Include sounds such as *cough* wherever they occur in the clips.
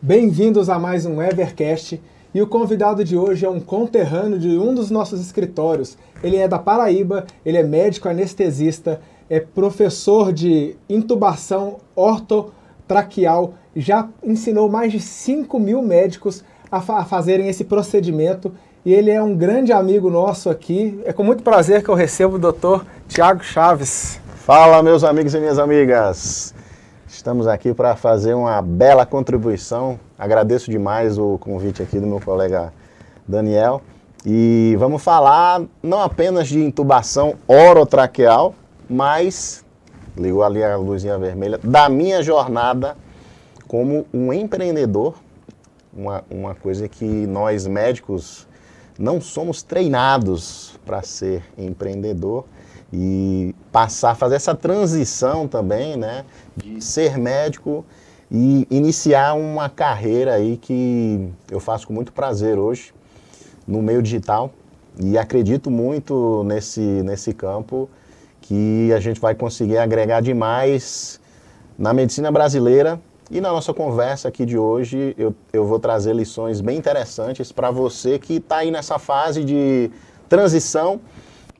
Bem-vindos a mais um Evercast. E o convidado de hoje é um conterrâneo de um dos nossos escritórios. Ele é da Paraíba, ele é médico anestesista, é professor de intubação ortotraqueal, já ensinou mais de 5 mil médicos a, fa a fazerem esse procedimento e ele é um grande amigo nosso aqui. É com muito prazer que eu recebo o doutor Tiago Chaves. Fala, meus amigos e minhas amigas. Estamos aqui para fazer uma bela contribuição. Agradeço demais o convite aqui do meu colega Daniel. E vamos falar não apenas de intubação orotraqueal, mas, ligou ali a luzinha vermelha, da minha jornada como um empreendedor. Uma, uma coisa que nós médicos não somos treinados para ser empreendedor e passar, fazer essa transição também, né, de ser médico e iniciar uma carreira aí que eu faço com muito prazer hoje no meio digital. E acredito muito nesse, nesse campo que a gente vai conseguir agregar demais na medicina brasileira. E na nossa conversa aqui de hoje eu, eu vou trazer lições bem interessantes para você que está aí nessa fase de transição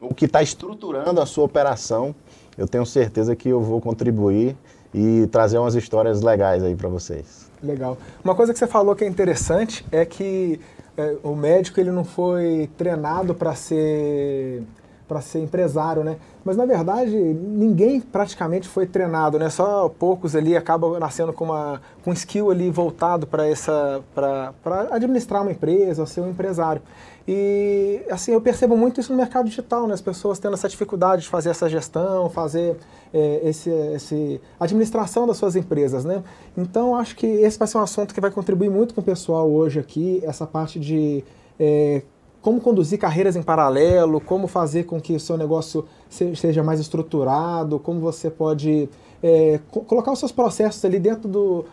o que está estruturando a sua operação. Eu tenho certeza que eu vou contribuir e trazer umas histórias legais aí para vocês. Legal. Uma coisa que você falou que é interessante é que é, o médico ele não foi treinado para ser para ser empresário, né? Mas na verdade ninguém praticamente foi treinado, né? Só poucos ali acabam nascendo com uma com um skill ali voltado para essa para administrar uma empresa, ou ser um empresário. E assim, eu percebo muito isso no mercado digital, né? As pessoas tendo essa dificuldade de fazer essa gestão, fazer é, esse, esse administração das suas empresas, né? Então, acho que esse vai ser um assunto que vai contribuir muito com o pessoal hoje aqui, essa parte de é, como conduzir carreiras em paralelo, como fazer com que o seu negócio seja mais estruturado, como você pode é, colocar os seus processos ali dentro do,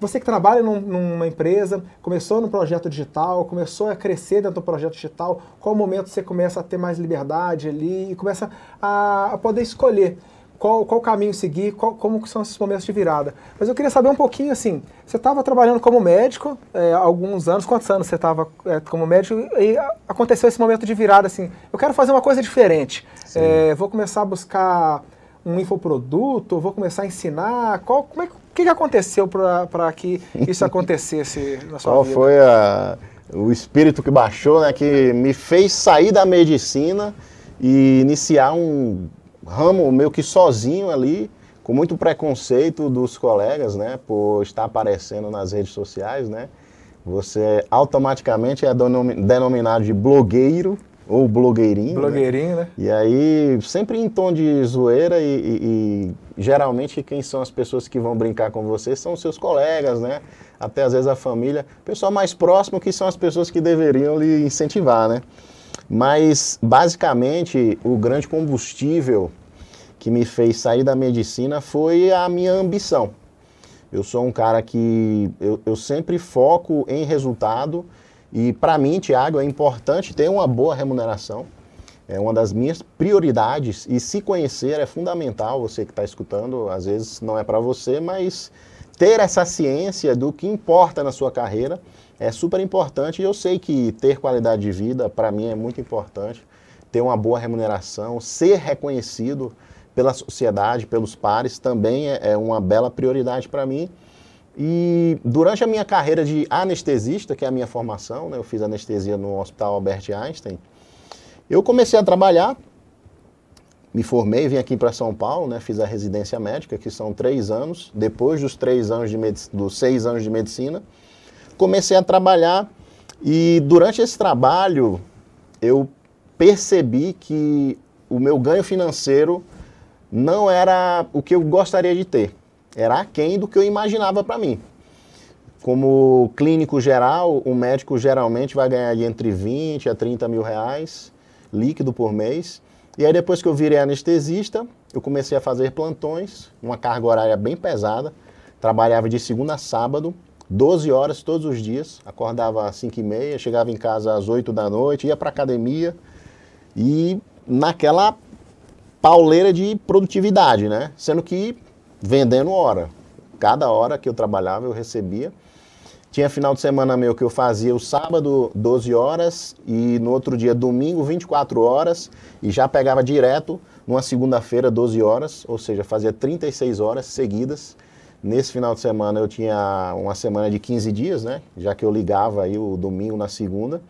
você que trabalha num, numa empresa, começou no projeto digital, começou a crescer dentro do projeto digital, qual momento você começa a ter mais liberdade ali e começa a, a poder escolher qual, qual caminho seguir, qual, como são esses momentos de virada. Mas eu queria saber um pouquinho assim, você estava trabalhando como médico é, há alguns anos, quantos anos você estava é, como médico e aconteceu esse momento de virada assim, eu quero fazer uma coisa diferente, é, vou começar a buscar um infoproduto, vou começar a ensinar, qual, como é que que, que aconteceu para que isso *laughs* acontecesse na sua Qual vida? Qual foi a, o espírito que baixou, né, que me fez sair da medicina e iniciar um ramo meio que sozinho ali, com muito preconceito dos colegas, né, por estar aparecendo nas redes sociais, né? Você automaticamente é denominado de blogueiro, ou blogueirinho. Né? Blogueirinho, né? né? E aí, sempre em tom de zoeira, e, e, e, geralmente quem são as pessoas que vão brincar com você são seus colegas, né? Até às vezes a família. Pessoal mais próximo que são as pessoas que deveriam lhe incentivar, né? Mas, basicamente, o grande combustível que me fez sair da medicina foi a minha ambição. Eu sou um cara que eu, eu sempre foco em resultado e para mim, Tiago, é importante ter uma boa remuneração. É uma das minhas prioridades e se conhecer é fundamental. Você que está escutando, às vezes não é para você, mas ter essa ciência do que importa na sua carreira é super importante. E eu sei que ter qualidade de vida para mim é muito importante. Ter uma boa remuneração, ser reconhecido pela sociedade, pelos pares, também é, é uma bela prioridade para mim. E durante a minha carreira de anestesista, que é a minha formação, né, eu fiz anestesia no Hospital Albert Einstein, eu comecei a trabalhar, me formei, vim aqui para São Paulo, né, fiz a residência médica, que são três anos. Depois dos três anos de dos seis anos de medicina, comecei a trabalhar e durante esse trabalho eu percebi que o meu ganho financeiro não era o que eu gostaria de ter era aquém do que eu imaginava para mim. Como clínico geral, o médico geralmente vai ganhar entre 20 a 30 mil reais líquido por mês. E aí depois que eu virei anestesista, eu comecei a fazer plantões, uma carga horária bem pesada. Trabalhava de segunda a sábado, 12 horas todos os dias. Acordava às 5 e meia, chegava em casa às 8 da noite, ia para academia. E naquela pauleira de produtividade, né? Sendo que vendendo hora. Cada hora que eu trabalhava eu recebia. Tinha final de semana meu que eu fazia o sábado 12 horas e no outro dia domingo 24 horas e já pegava direto numa segunda-feira 12 horas, ou seja, fazia 36 horas seguidas. Nesse final de semana eu tinha uma semana de 15 dias, né? Já que eu ligava aí o domingo na segunda.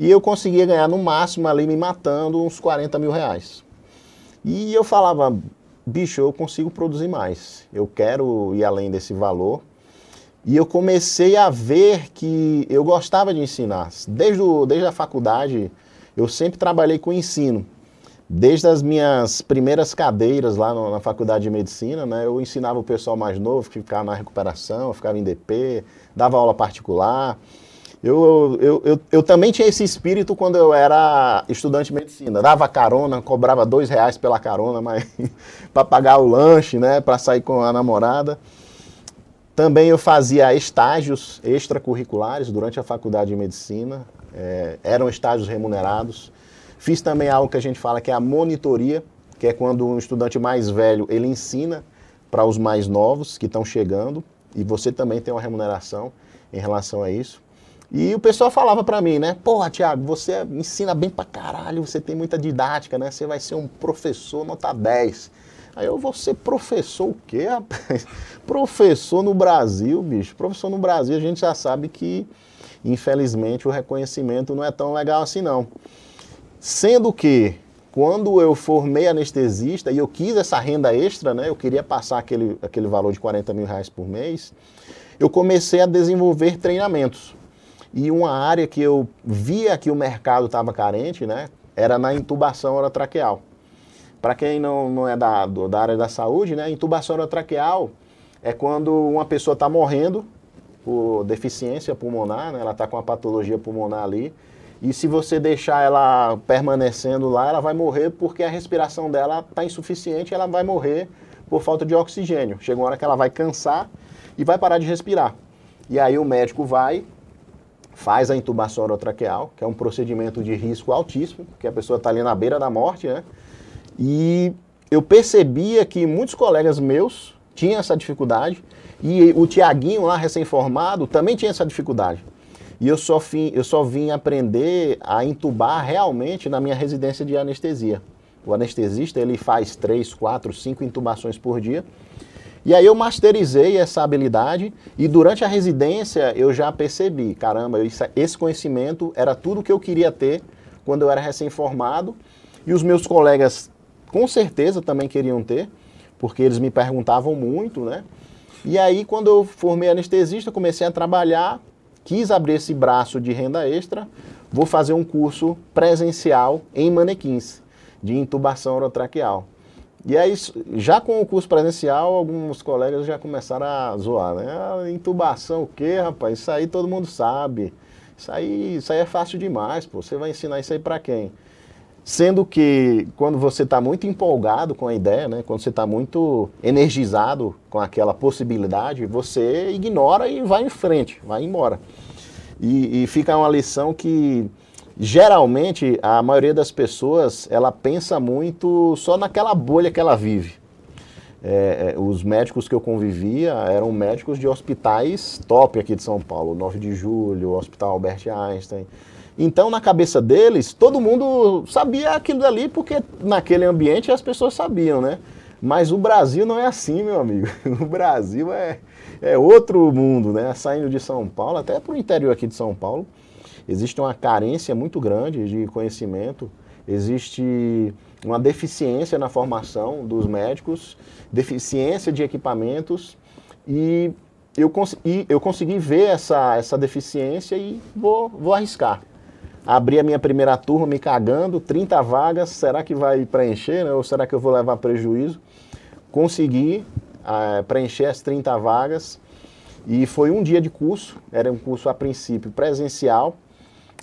E eu conseguia ganhar no máximo ali me matando uns 40 mil reais. E eu falava, bicho, eu consigo produzir mais. Eu quero ir além desse valor e eu comecei a ver que eu gostava de ensinar. Desde, o, desde a faculdade, eu sempre trabalhei com ensino. Desde as minhas primeiras cadeiras lá no, na faculdade de medicina, né, eu ensinava o pessoal mais novo que ficava na recuperação, ficava em DP, dava aula particular. Eu, eu, eu, eu, também tinha esse espírito quando eu era estudante de medicina. Dava carona, cobrava dois reais pela carona, mas *laughs* para pagar o lanche, né, para sair com a namorada. Também eu fazia estágios extracurriculares durante a faculdade de medicina, é, eram estágios remunerados. Fiz também algo que a gente fala que é a monitoria, que é quando um estudante mais velho ele ensina para os mais novos que estão chegando e você também tem uma remuneração em relação a isso. E o pessoal falava para mim, né? Porra, Thiago, você ensina bem pra caralho, você tem muita didática, né? Você vai ser um professor nota 10. Aí eu vou ser professor o quê, rapaz? *laughs* professor no Brasil, bicho. Professor no Brasil, a gente já sabe que, infelizmente, o reconhecimento não é tão legal assim, não. Sendo que, quando eu formei anestesista e eu quis essa renda extra, né? Eu queria passar aquele, aquele valor de 40 mil reais por mês, eu comecei a desenvolver treinamentos. E uma área que eu via que o mercado estava carente, né? Era na intubação orotraqueal. Para quem não, não é da, do, da área da saúde, né, intubação orotraqueal é quando uma pessoa está morrendo por deficiência pulmonar, né, ela está com uma patologia pulmonar ali, e se você deixar ela permanecendo lá, ela vai morrer porque a respiração dela está insuficiente, ela vai morrer por falta de oxigênio. Chega uma hora que ela vai cansar e vai parar de respirar. E aí o médico vai, faz a intubação orotraqueal, que é um procedimento de risco altíssimo, porque a pessoa está ali na beira da morte, né? E eu percebia que muitos colegas meus tinham essa dificuldade e o Tiaguinho lá, recém-formado, também tinha essa dificuldade. E eu só, eu só vim aprender a entubar realmente na minha residência de anestesia. O anestesista, ele faz três, quatro, cinco intubações por dia. E aí eu masterizei essa habilidade e durante a residência eu já percebi, caramba, esse conhecimento era tudo que eu queria ter quando eu era recém-formado. E os meus colegas com certeza também queriam ter, porque eles me perguntavam muito, né? E aí, quando eu formei anestesista, comecei a trabalhar, quis abrir esse braço de renda extra, vou fazer um curso presencial em manequins, de intubação orotraqueal. E aí, já com o curso presencial, alguns colegas já começaram a zoar, né? Ah, intubação o quê, rapaz? Isso aí todo mundo sabe. Isso aí, isso aí é fácil demais, pô. Você vai ensinar isso aí para quem? Sendo que quando você está muito empolgado com a ideia, né, quando você está muito energizado com aquela possibilidade, você ignora e vai em frente, vai embora. E, e fica uma lição que geralmente a maioria das pessoas ela pensa muito só naquela bolha que ela vive. É, é os médicos que eu convivia eram médicos de hospitais top aqui de São Paulo, 9 de Julho, Hospital Albert Einstein. Então, na cabeça deles, todo mundo sabia aquilo dali, porque naquele ambiente as pessoas sabiam, né? Mas o Brasil não é assim, meu amigo. *laughs* O Brasil é, é outro mundo, né? Saindo de São Paulo, até para o interior aqui de São Paulo, existe uma carência muito grande de conhecimento, existe uma deficiência na formação dos médicos, deficiência de equipamentos, e eu, cons eu consegui ver essa, essa deficiência e vou, vou arriscar abri a minha primeira turma me cagando, 30 vagas, será que vai preencher, né? ou será que eu vou levar prejuízo? Consegui uh, preencher as 30 vagas e foi um dia de curso, era um curso a princípio presencial,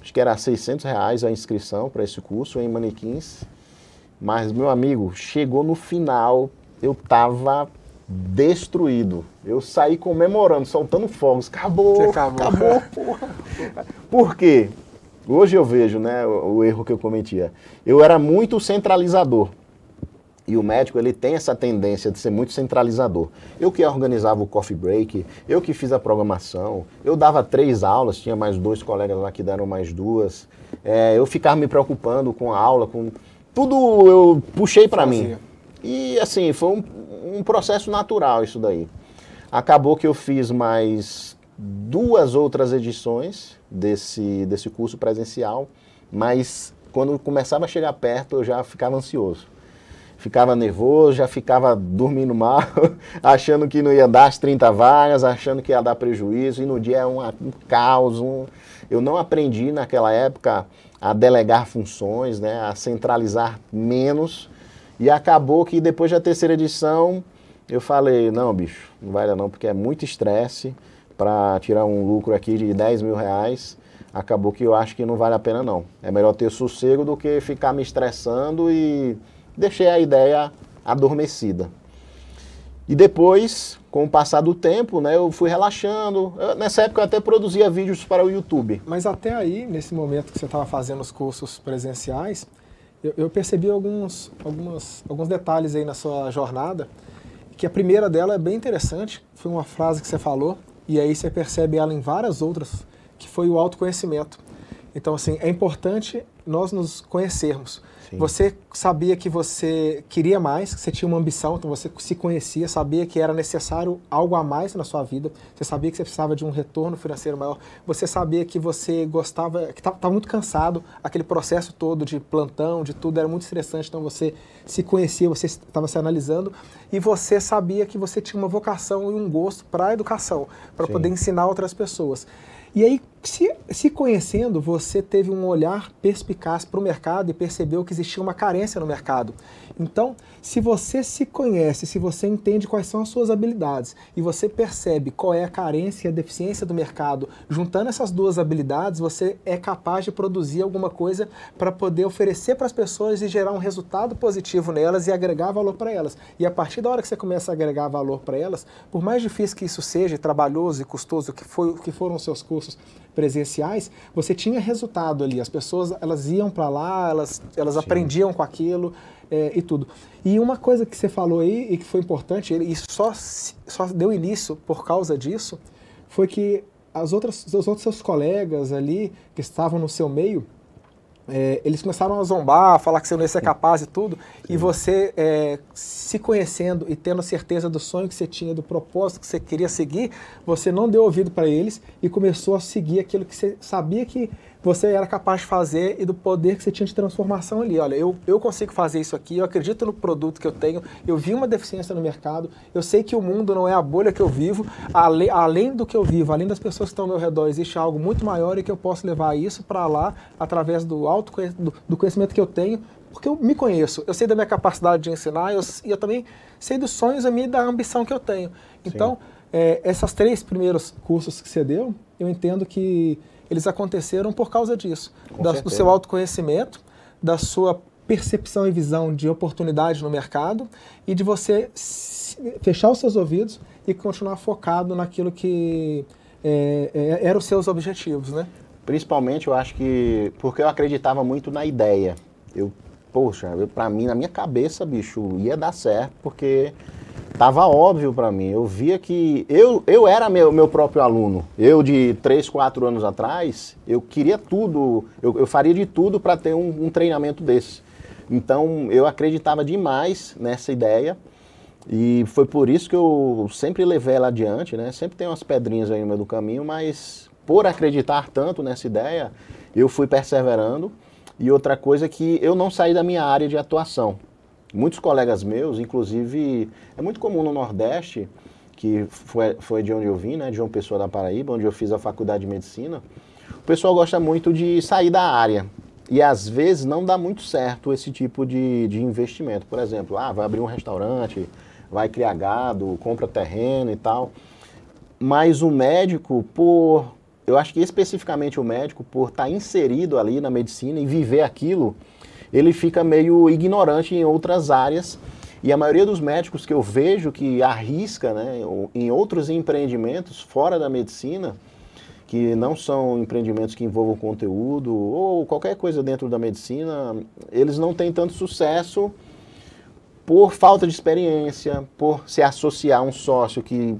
acho que era 600 reais a inscrição para esse curso em manequins, mas meu amigo, chegou no final, eu tava destruído. Eu saí comemorando, soltando fogos. Acabou, acabou, acabou porra. Por quê? Hoje eu vejo né, o, o erro que eu cometia. Eu era muito centralizador. E o médico ele tem essa tendência de ser muito centralizador. Eu que organizava o coffee break, eu que fiz a programação, eu dava três aulas, tinha mais dois colegas lá que deram mais duas. É, eu ficava me preocupando com a aula, com tudo eu puxei para mim. E assim, foi um, um processo natural isso daí. Acabou que eu fiz mais duas outras edições desse, desse curso presencial, mas quando começava a chegar perto eu já ficava ansioso ficava nervoso, já ficava dormindo mal, *laughs* achando que não ia dar as 30 vagas, achando que ia dar prejuízo, e no dia é um, um caos. Um... Eu não aprendi naquela época a delegar funções, né, a centralizar menos, e acabou que depois da terceira edição eu falei, não bicho, não vai dar não, porque é muito estresse para tirar um lucro aqui de 10 mil reais, acabou que eu acho que não vale a pena não. É melhor ter sossego do que ficar me estressando e deixei a ideia adormecida. E depois, com o passar do tempo, né, eu fui relaxando. Eu, nessa época eu até produzia vídeos para o YouTube. Mas até aí, nesse momento que você estava fazendo os cursos presenciais, eu, eu, percebi alguns, algumas, alguns detalhes aí na sua jornada, que a primeira dela é bem interessante, foi uma frase que você falou, e aí você percebe ela em várias outras, que foi o autoconhecimento. Então, assim, é importante nós nos conhecermos. Sim. Você sabia que você queria mais, que você tinha uma ambição, então você se conhecia, sabia que era necessário algo a mais na sua vida, você sabia que você precisava de um retorno financeiro maior, você sabia que você gostava, que estava muito cansado, aquele processo todo de plantão, de tudo, era muito estressante, então você se conhecia, você estava se analisando e você sabia que você tinha uma vocação e um gosto para a educação, para poder ensinar outras pessoas. E aí, se, se conhecendo, você teve um olhar perspicaz para o mercado e percebeu que existia uma carência no mercado. Então, se você se conhece, se você entende quais são as suas habilidades e você percebe qual é a carência e a deficiência do mercado, juntando essas duas habilidades, você é capaz de produzir alguma coisa para poder oferecer para as pessoas e gerar um resultado positivo nelas e agregar valor para elas. E a partir da hora que você começa a agregar valor para elas, por mais difícil que isso seja, trabalhoso e custoso que, foi, que foram os seus cursos presenciais, você tinha resultado ali. As pessoas elas iam para lá, elas, elas aprendiam com aquilo é, e tudo. E uma coisa que você falou aí e que foi importante, e só, só deu início por causa disso, foi que as outras, os outros seus colegas ali que estavam no seu meio, é, eles começaram a zombar, a falar que você não ia ser capaz e tudo, Sim. e você é, se conhecendo e tendo certeza do sonho que você tinha, do propósito que você queria seguir, você não deu ouvido para eles e começou a seguir aquilo que você sabia que você era capaz de fazer e do poder que você tinha de transformação ali. Olha, eu, eu consigo fazer isso aqui, eu acredito no produto que eu tenho, eu vi uma deficiência no mercado, eu sei que o mundo não é a bolha que eu vivo, além, além do que eu vivo, além das pessoas que estão ao meu redor, existe algo muito maior e que eu posso levar isso para lá através do, auto, do, do conhecimento que eu tenho, porque eu me conheço, eu sei da minha capacidade de ensinar eu, e eu também sei dos sonhos e da ambição que eu tenho. Então, é, esses três primeiros cursos que você deu, eu entendo que eles aconteceram por causa disso, da, do seu autoconhecimento, da sua percepção e visão de oportunidade no mercado e de você fechar os seus ouvidos e continuar focado naquilo que é, é, eram os seus objetivos, né? Principalmente, eu acho que porque eu acreditava muito na ideia. Eu, poxa, para mim, na minha cabeça, bicho, ia dar certo, porque Tava óbvio para mim. Eu via que eu, eu era meu, meu próprio aluno. Eu, de 3, 4 anos atrás, eu queria tudo, eu, eu faria de tudo para ter um, um treinamento desse. Então, eu acreditava demais nessa ideia. E foi por isso que eu sempre levei ela adiante, né? Sempre tem umas pedrinhas aí no meio do caminho, mas por acreditar tanto nessa ideia, eu fui perseverando. E outra coisa é que eu não saí da minha área de atuação. Muitos colegas meus, inclusive, é muito comum no Nordeste, que foi, foi de onde eu vim, né, de João Pessoa da Paraíba, onde eu fiz a faculdade de medicina, o pessoal gosta muito de sair da área. E às vezes não dá muito certo esse tipo de, de investimento. Por exemplo, ah, vai abrir um restaurante, vai criar gado, compra terreno e tal. Mas o médico, por. Eu acho que especificamente o médico, por estar tá inserido ali na medicina e viver aquilo, ele fica meio ignorante em outras áreas. E a maioria dos médicos que eu vejo que arrisca né, em outros empreendimentos fora da medicina, que não são empreendimentos que envolvam conteúdo ou qualquer coisa dentro da medicina, eles não têm tanto sucesso por falta de experiência, por se associar a um sócio que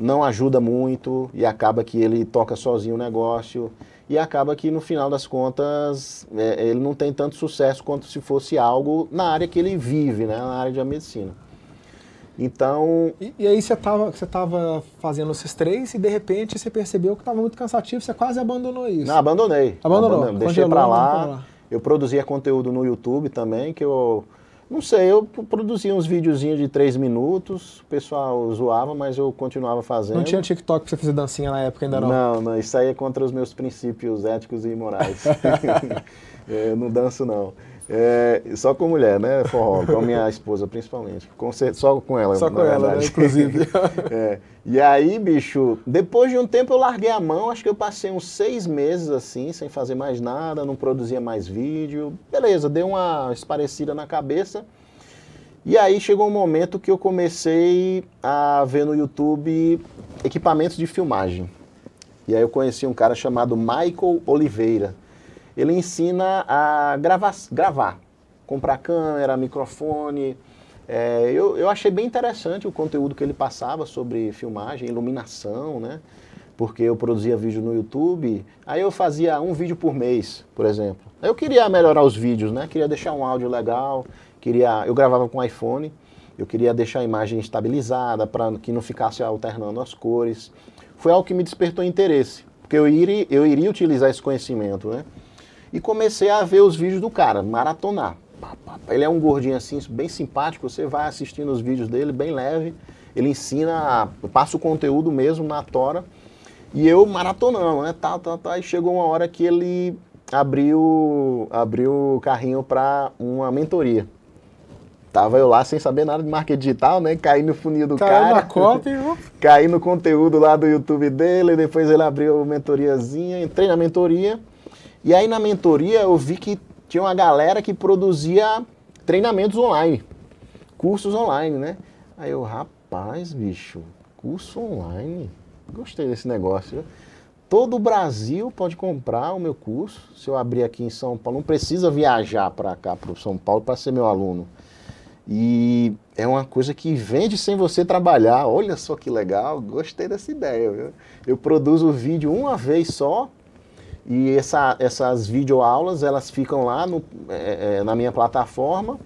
não ajuda muito e acaba que ele toca sozinho o negócio e acaba que no final das contas é, ele não tem tanto sucesso quanto se fosse algo na área que ele vive, né, na área de medicina. Então. E, e aí você estava você tava fazendo esses três e de repente você percebeu que estava muito cansativo, você quase abandonou isso. Não, abandonei. Abandonou. Abandonei. Deixei para lá. Eu produzia conteúdo no YouTube também, que eu não sei, eu produzia uns videozinhos de três minutos, o pessoal zoava, mas eu continuava fazendo. Não tinha TikTok pra você fazer dancinha na época ainda não? Não, não, isso aí é contra os meus princípios éticos e morais. *laughs* *laughs* eu não danço não. É, só com mulher, né? Forró, com a minha esposa principalmente. Com, só com ela. Só com ela, né? Inclusive. *laughs* é. E aí, bicho, depois de um tempo eu larguei a mão, acho que eu passei uns seis meses assim, sem fazer mais nada, não produzia mais vídeo. Beleza, deu uma esparecida na cabeça. E aí chegou um momento que eu comecei a ver no YouTube equipamentos de filmagem. E aí eu conheci um cara chamado Michael Oliveira ele ensina a gravar, gravar comprar câmera, microfone. É, eu, eu achei bem interessante o conteúdo que ele passava sobre filmagem, iluminação, né? Porque eu produzia vídeo no YouTube, aí eu fazia um vídeo por mês, por exemplo. Eu queria melhorar os vídeos, né? Queria deixar um áudio legal, queria, eu gravava com iPhone, eu queria deixar a imagem estabilizada para que não ficasse alternando as cores. Foi algo que me despertou interesse, porque eu iria, eu iria utilizar esse conhecimento, né? E comecei a ver os vídeos do cara, maratonar. Ele é um gordinho assim, bem simpático, você vai assistindo os vídeos dele, bem leve. Ele ensina, passa o conteúdo mesmo na tora. E eu maratonando, né? Tá, tá, tá. E chegou uma hora que ele abriu, abriu o carrinho para uma mentoria. Tava eu lá sem saber nada de marketing digital, né? Caí no funil do Caiu cara. na copy. *laughs* caí no conteúdo lá do YouTube dele, depois ele abriu a mentoriazinha, entrei na mentoria. E aí na mentoria eu vi que tinha uma galera que produzia treinamentos online, cursos online, né? Aí eu, rapaz, bicho, curso online. Gostei desse negócio. Todo o Brasil pode comprar o meu curso. Se eu abrir aqui em São Paulo, não precisa viajar para cá, para São Paulo, para ser meu aluno. E é uma coisa que vende sem você trabalhar. Olha só que legal, gostei dessa ideia. Viu? Eu produzo o vídeo uma vez só e essa, essas videoaulas, elas ficam lá no, é, é, na minha plataforma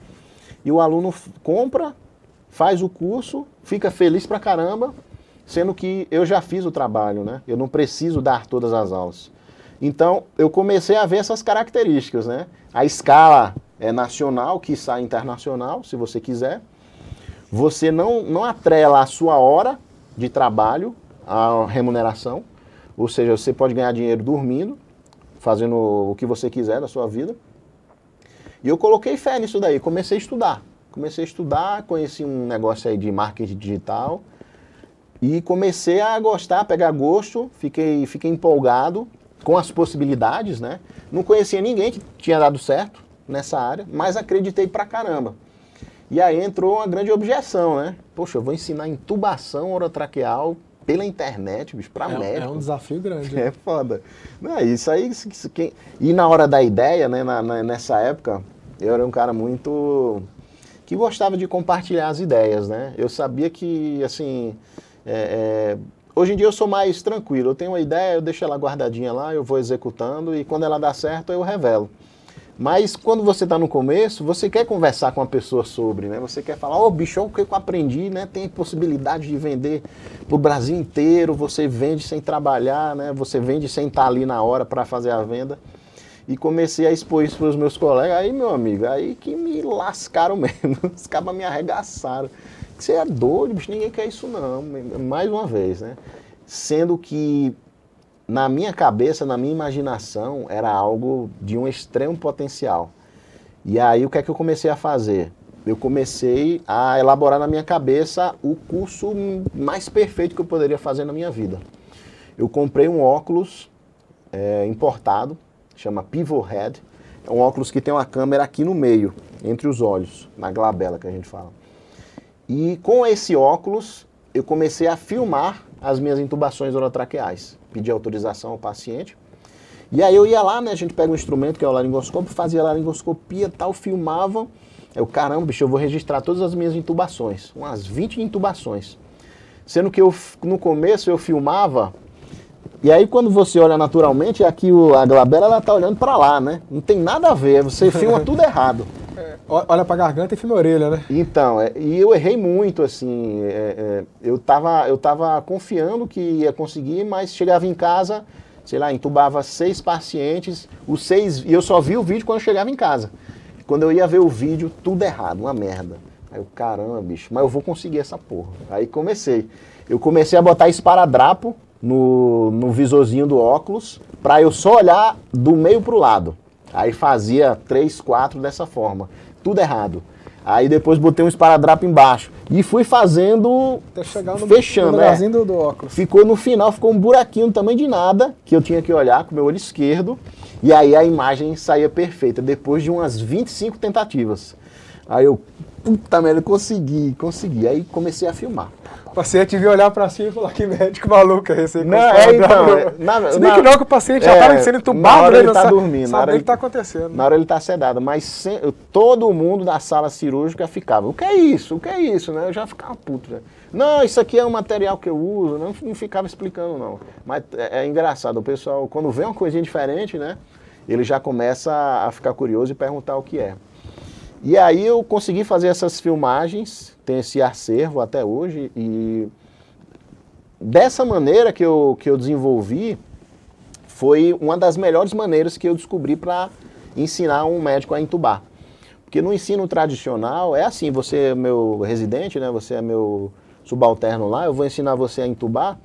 e o aluno compra, faz o curso, fica feliz pra caramba, sendo que eu já fiz o trabalho, né? Eu não preciso dar todas as aulas. Então, eu comecei a ver essas características, né? A escala é nacional, que sai internacional, se você quiser. Você não, não atrela a sua hora de trabalho à remuneração, ou seja, você pode ganhar dinheiro dormindo, fazendo o que você quiser da sua vida. E eu coloquei fé nisso daí, comecei a estudar. Comecei a estudar, conheci um negócio aí de marketing digital e comecei a gostar, a pegar gosto, fiquei, fiquei empolgado com as possibilidades, né? Não conhecia ninguém que tinha dado certo nessa área, mas acreditei pra caramba. E aí entrou uma grande objeção, né? Poxa, eu vou ensinar intubação orotraqueal pela internet, bicho, pra é, médico. É um desafio grande. *laughs* É foda. Não, isso aí, isso, quem... e na hora da ideia, né, na, na, nessa época, eu era um cara muito... que gostava de compartilhar as ideias, né? Eu sabia que, assim, é, é... hoje em dia eu sou mais tranquilo. Eu tenho uma ideia, eu deixo ela guardadinha lá, eu vou executando e quando ela dá certo, eu revelo. Mas quando você está no começo, você quer conversar com a pessoa sobre, né? Você quer falar, ô oh, bicho, o que eu aprendi, né? Tem possibilidade de vender para o Brasil inteiro, você vende sem trabalhar, né? Você vende sem estar tá ali na hora para fazer a venda. E comecei a expor isso para os meus colegas. Aí, meu amigo, aí que me lascaram *laughs* mesmo. Os cabas me arregaçaram. Você é doido, bicho, ninguém quer isso não. Mais uma vez, né? Sendo que na minha cabeça, na minha imaginação, era algo de um extremo potencial. E aí o que é que eu comecei a fazer? Eu comecei a elaborar na minha cabeça o curso mais perfeito que eu poderia fazer na minha vida. Eu comprei um óculos é, importado, chama Pivot Head. É um óculos que tem uma câmera aqui no meio, entre os olhos, na glabela que a gente fala. E com esse óculos, eu comecei a filmar as minhas intubações orotraqueais. Pedi autorização ao paciente. E aí eu ia lá, né? A gente pega um instrumento que é o laringoscópio, fazia laringoscopia tal, filmava. Eu, caramba, bicho, eu vou registrar todas as minhas intubações, umas 20 intubações. Sendo que eu, no começo eu filmava, e aí quando você olha naturalmente, aqui o, a glabela ela tá olhando para lá, né? Não tem nada a ver, você filma *laughs* tudo errado. Olha pra garganta e filma a orelha, né? Então, é, e eu errei muito, assim, é, é, eu, tava, eu tava confiando que ia conseguir, mas chegava em casa, sei lá, entubava seis pacientes, os seis, e eu só vi o vídeo quando eu chegava em casa. Quando eu ia ver o vídeo, tudo errado, uma merda. Aí eu, caramba, bicho, mas eu vou conseguir essa porra. Aí comecei. Eu comecei a botar esparadrapo no, no visorzinho do óculos, para eu só olhar do meio pro lado. Aí fazia três, quatro dessa forma. Tudo errado. Aí depois botei um esparadrapo embaixo. E fui fazendo. Até chegar no, fechando, no é. do, do óculos. Ficou no final, ficou um buraquinho também de nada, que eu tinha que olhar com o meu olho esquerdo. E aí a imagem saía perfeita, depois de umas 25 tentativas. Aí eu, puta merda, consegui, consegui. Aí comecei a filmar. O paciente viu olhar pra cima e falar que médico maluco é esse? Não, é, então, é, na, Se bem que não, que o paciente já estava é, sendo entubado, na hora ele está dormindo. Sabe na hora ele está acontecendo. Na hora ele está sedado, mas sem, todo mundo da sala cirúrgica ficava, o que é isso? O que é isso? Né? Eu já ficava puto. Né? Não, isso aqui é um material que eu uso, não, não ficava explicando não. Mas é, é, engraçado, o pessoal, quando vê uma coisinha diferente, né? Ele já começa a ficar curioso e perguntar o que é. E aí eu consegui fazer essas filmagens, tem esse acervo até hoje, e dessa maneira que eu, que eu desenvolvi, foi uma das melhores maneiras que eu descobri para ensinar um médico a entubar. Porque no ensino tradicional é assim, você é meu residente, né? Você é meu subalterno lá, eu vou ensinar você a entubar.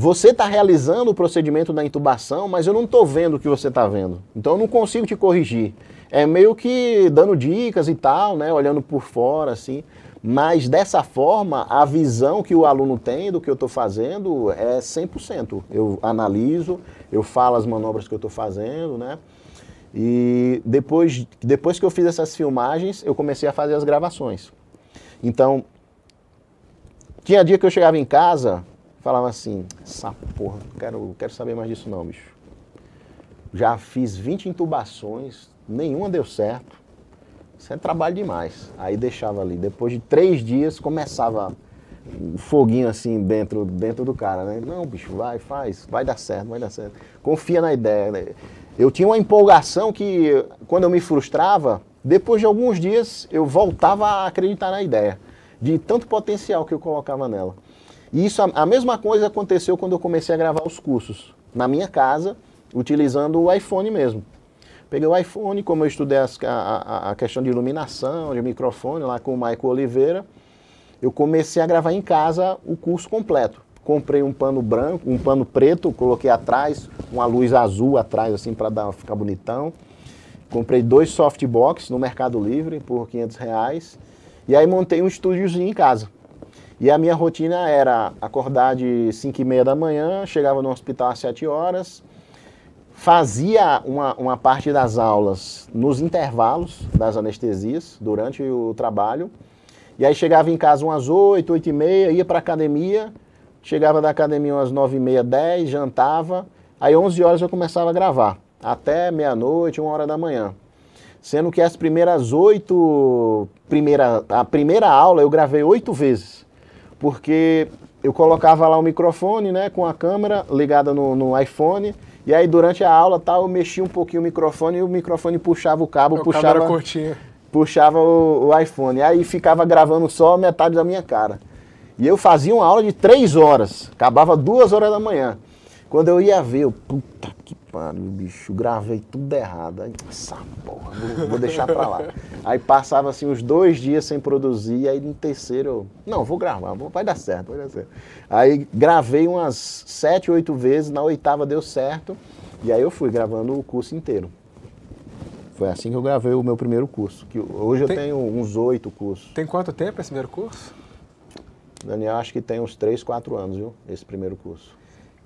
Você está realizando o procedimento da intubação, mas eu não estou vendo o que você está vendo. Então eu não consigo te corrigir. É meio que dando dicas e tal, né? Olhando por fora, assim. Mas dessa forma, a visão que o aluno tem do que eu estou fazendo é 100%. Eu analiso, eu falo as manobras que eu estou fazendo, né? E depois, depois que eu fiz essas filmagens, eu comecei a fazer as gravações. Então, tinha dia que eu chegava em casa, falava assim, essa porra, não quero, quero saber mais disso não, bicho. Já fiz 20 intubações, nenhuma deu certo. Isso é trabalho demais. Aí deixava ali. Depois de três dias começava um foguinho assim dentro, dentro do cara, né? Não, bicho, vai, faz, vai dar certo, vai dar certo. Confia na ideia. Né? Eu tinha uma empolgação que, quando eu me frustrava, depois de alguns dias eu voltava a acreditar na ideia, de tanto potencial que eu colocava nela. E isso, a, a mesma coisa aconteceu quando eu comecei a gravar os cursos, na minha casa, utilizando o iPhone mesmo. Peguei o iPhone, como eu estudei as, a, a, questão de iluminação, de microfone lá com o Michael Oliveira, eu comecei a gravar em casa o curso completo. Comprei um pano branco, um pano preto, coloquei atrás, uma luz azul atrás, assim, para ficar bonitão. Comprei dois softbox no Mercado Livre por 500 reais. E aí montei um estúdiozinho em casa. E a minha rotina era acordar de 5 e meia da manhã, chegava no hospital às 7 horas, fazia uma, uma parte das aulas nos intervalos das anestesias, durante o trabalho, e aí chegava em casa umas 8, 8 e meia, ia para academia, chegava da academia umas 9 e meia, 10, jantava, aí 11 horas eu começava a gravar, até meia-noite, uma hora da manhã. Sendo que as primeiras oito, primeira, a primeira aula eu gravei oito vezes, porque eu colocava lá o microfone, né, com a câmera ligada no, no iPhone, e aí durante a aula tal, eu mexia um pouquinho o microfone e o microfone puxava o cabo, o puxava, cabo puxava o, o iPhone. E aí ficava gravando só metade da minha cara. E eu fazia uma aula de três horas, acabava duas horas da manhã. Quando eu ia ver, eu, puta que pariu, bicho, gravei tudo errado. Aí, essa porra, vou, vou deixar pra lá. Aí passava assim uns dois dias sem produzir, aí no terceiro eu, não, vou gravar, vai dar certo, vai dar certo. Aí gravei umas sete, oito vezes, na oitava deu certo, e aí eu fui gravando o curso inteiro. Foi assim que eu gravei o meu primeiro curso, que hoje tem, eu tenho uns oito cursos. Tem quanto tempo esse primeiro curso? Daniel, acho que tem uns três, quatro anos, viu, esse primeiro curso.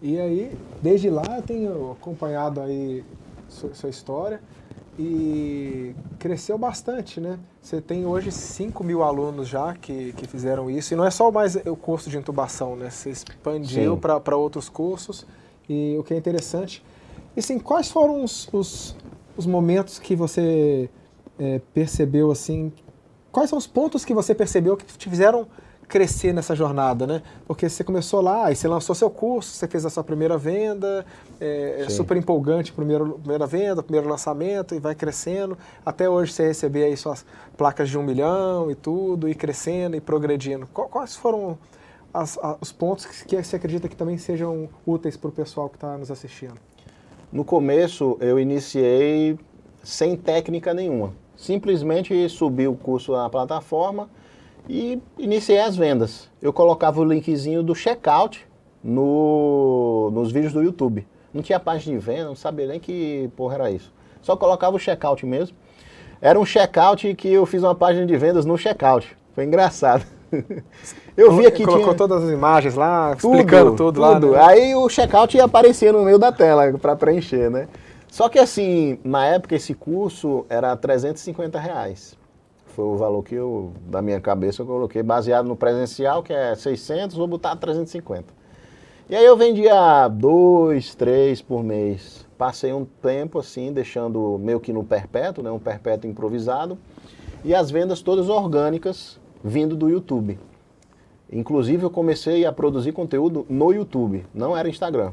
E aí, desde lá, eu tenho acompanhado aí sua, sua história e cresceu bastante, né? Você tem hoje 5 mil alunos já que, que fizeram isso, e não é só mais o curso de intubação, né? Você expandiu para outros cursos, e o que é interessante. E assim, quais foram os, os, os momentos que você é, percebeu assim quais são os pontos que você percebeu que te fizeram crescer nessa jornada, né? Porque você começou lá, e você lançou seu curso, você fez a sua primeira venda, é, é super empolgante, primeiro, primeira venda, primeiro lançamento, e vai crescendo, até hoje você receber aí suas placas de um milhão e tudo, e crescendo e progredindo. Quais foram as, as, os pontos que você acredita que também sejam úteis para o pessoal que está nos assistindo? No começo, eu iniciei sem técnica nenhuma. Simplesmente subi o curso na plataforma, e iniciei as vendas. Eu colocava o linkzinho do checkout no, nos vídeos do YouTube. Não tinha página de venda, não sabia nem que porra era isso. Só colocava o checkout mesmo. Era um checkout que eu fiz uma página de vendas no checkout. Foi engraçado. *laughs* Eu vi aqui Colocou tinha... todas as imagens lá, tudo, explicando tudo, tudo. lá. Né? Aí o checkout ia aparecer no meio da tela para preencher, né? Só que assim, na época esse curso era 350 reais. Foi o valor que eu, da minha cabeça, eu coloquei, baseado no presencial, que é 600, vou botar 350. E aí eu vendia dois, três por mês. Passei um tempo assim, deixando meio que no perpétuo, né, um perpétuo improvisado. E as vendas todas orgânicas vindo do YouTube. Inclusive eu comecei a produzir conteúdo no YouTube, não era Instagram.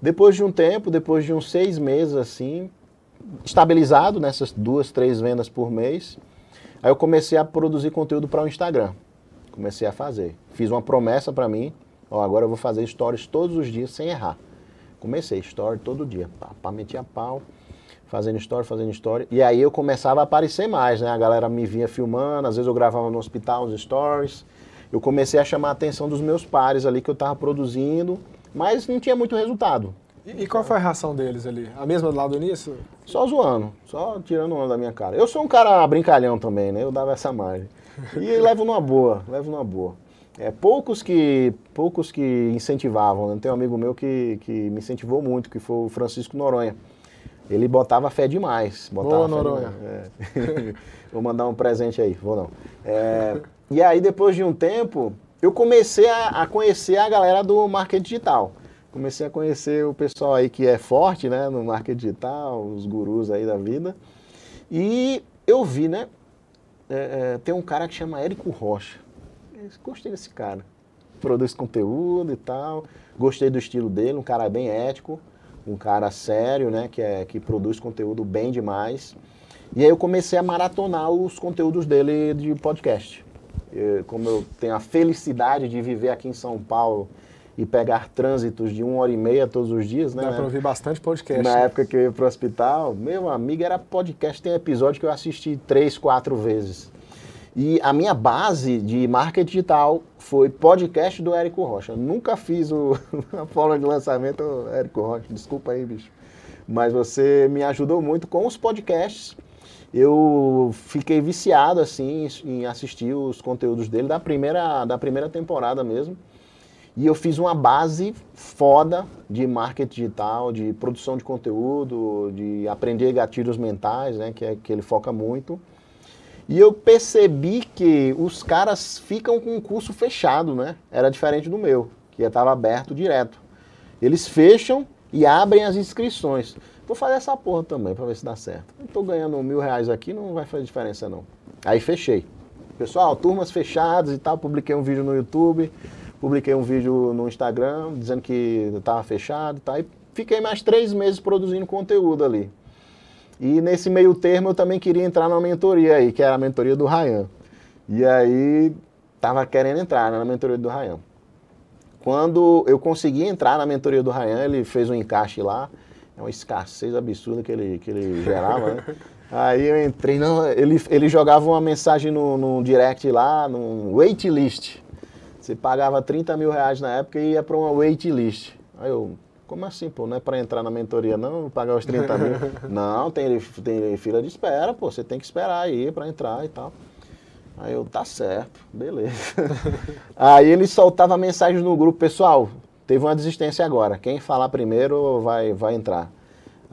Depois de um tempo, depois de uns seis meses assim, estabilizado nessas duas, três vendas por mês, Aí eu comecei a produzir conteúdo para o Instagram. Comecei a fazer. Fiz uma promessa para mim, ó, agora eu vou fazer stories todos os dias sem errar. Comecei story todo dia, pá, pá, metia pau, fazendo story, fazendo story. E aí eu começava a aparecer mais, né? A galera me vinha filmando, às vezes eu gravava no hospital os stories. Eu comecei a chamar a atenção dos meus pares ali que eu estava produzindo, mas não tinha muito resultado. E, qual foi a reação deles ali? A mesma do início? Só zoando, só tirando onda da minha cara. Eu sou um cara brincalhão também, né? Eu dava essa margem. E levo numa boa, levo numa boa. É, poucos que poucos que incentivavam, né? Tem um amigo meu que, que me incentivou muito, que foi o Francisco Noronha. Ele botava fé demais. Botava boa, Noronha. É. *laughs* vou mandar um presente aí, vou não. É, e aí, depois de um tempo, eu comecei a, a conhecer a galera do marketing digital comecei a conhecer o pessoal aí que é forte, né, no marketing digital, os gurus aí da vida. E eu vi, né, é, é, tem um cara que chama Érico Rocha. Gostei desse cara. Produz conteúdo e tal. Gostei do estilo dele, um cara bem ético, um cara sério, né, que, é, que produz conteúdo bem demais. E aí eu comecei a maratonar os conteúdos dele de podcast. Eu, como eu tenho a felicidade de viver aqui em São Paulo e pegar trânsitos de uma hora e meia todos os dias, né? Dá para ouvir bastante podcast. Na né? época que eu ia para o hospital, meu amigo, era podcast, tem episódio que eu assisti três, quatro vezes. E a minha base de marketing digital foi podcast do Érico Rocha. nunca fiz o, *laughs* a forma de lançamento, Érico Rocha, desculpa aí, bicho. Mas você me ajudou muito com os podcasts. Eu fiquei viciado, assim, em assistir os conteúdos dele da primeira, da primeira temporada mesmo. E eu fiz uma base foda de marketing digital, de produção de conteúdo, de aprender gatilhos mentais, né, que é que ele foca muito. E eu percebi que os caras ficam com o curso fechado, né? Era diferente do meu, que estava aberto direto. Eles fecham e abrem as inscrições. Vou fazer essa porra também para ver se dá certo. Estou ganhando mil reais aqui, não vai fazer diferença não. Aí fechei. Pessoal, turmas fechadas e tal, publiquei um vídeo no YouTube publiquei um vídeo no Instagram dizendo que estava fechado tá? e fiquei mais três meses produzindo conteúdo ali. E nesse meio termo eu também queria entrar na mentoria aí, que era a mentoria do Rayan. E aí tava querendo entrar né, na mentoria do Rayan. Quando eu consegui entrar na mentoria do Rayan, ele fez um encaixe lá, é uma escassez absurda que ele, que ele *laughs* gerava, né? Aí eu entrei, não, ele, ele jogava uma mensagem no, no direct lá, num waitlist. Você pagava 30 mil reais na época e ia para uma waitlist. Aí eu, como assim, pô? Não é para entrar na mentoria, não? Pagar os 30 mil? *laughs* não, tem, tem fila de espera, pô. Você tem que esperar aí para entrar e tal. Aí eu, tá certo, beleza. *laughs* aí ele soltava mensagens no grupo, pessoal, teve uma desistência agora. Quem falar primeiro vai, vai entrar.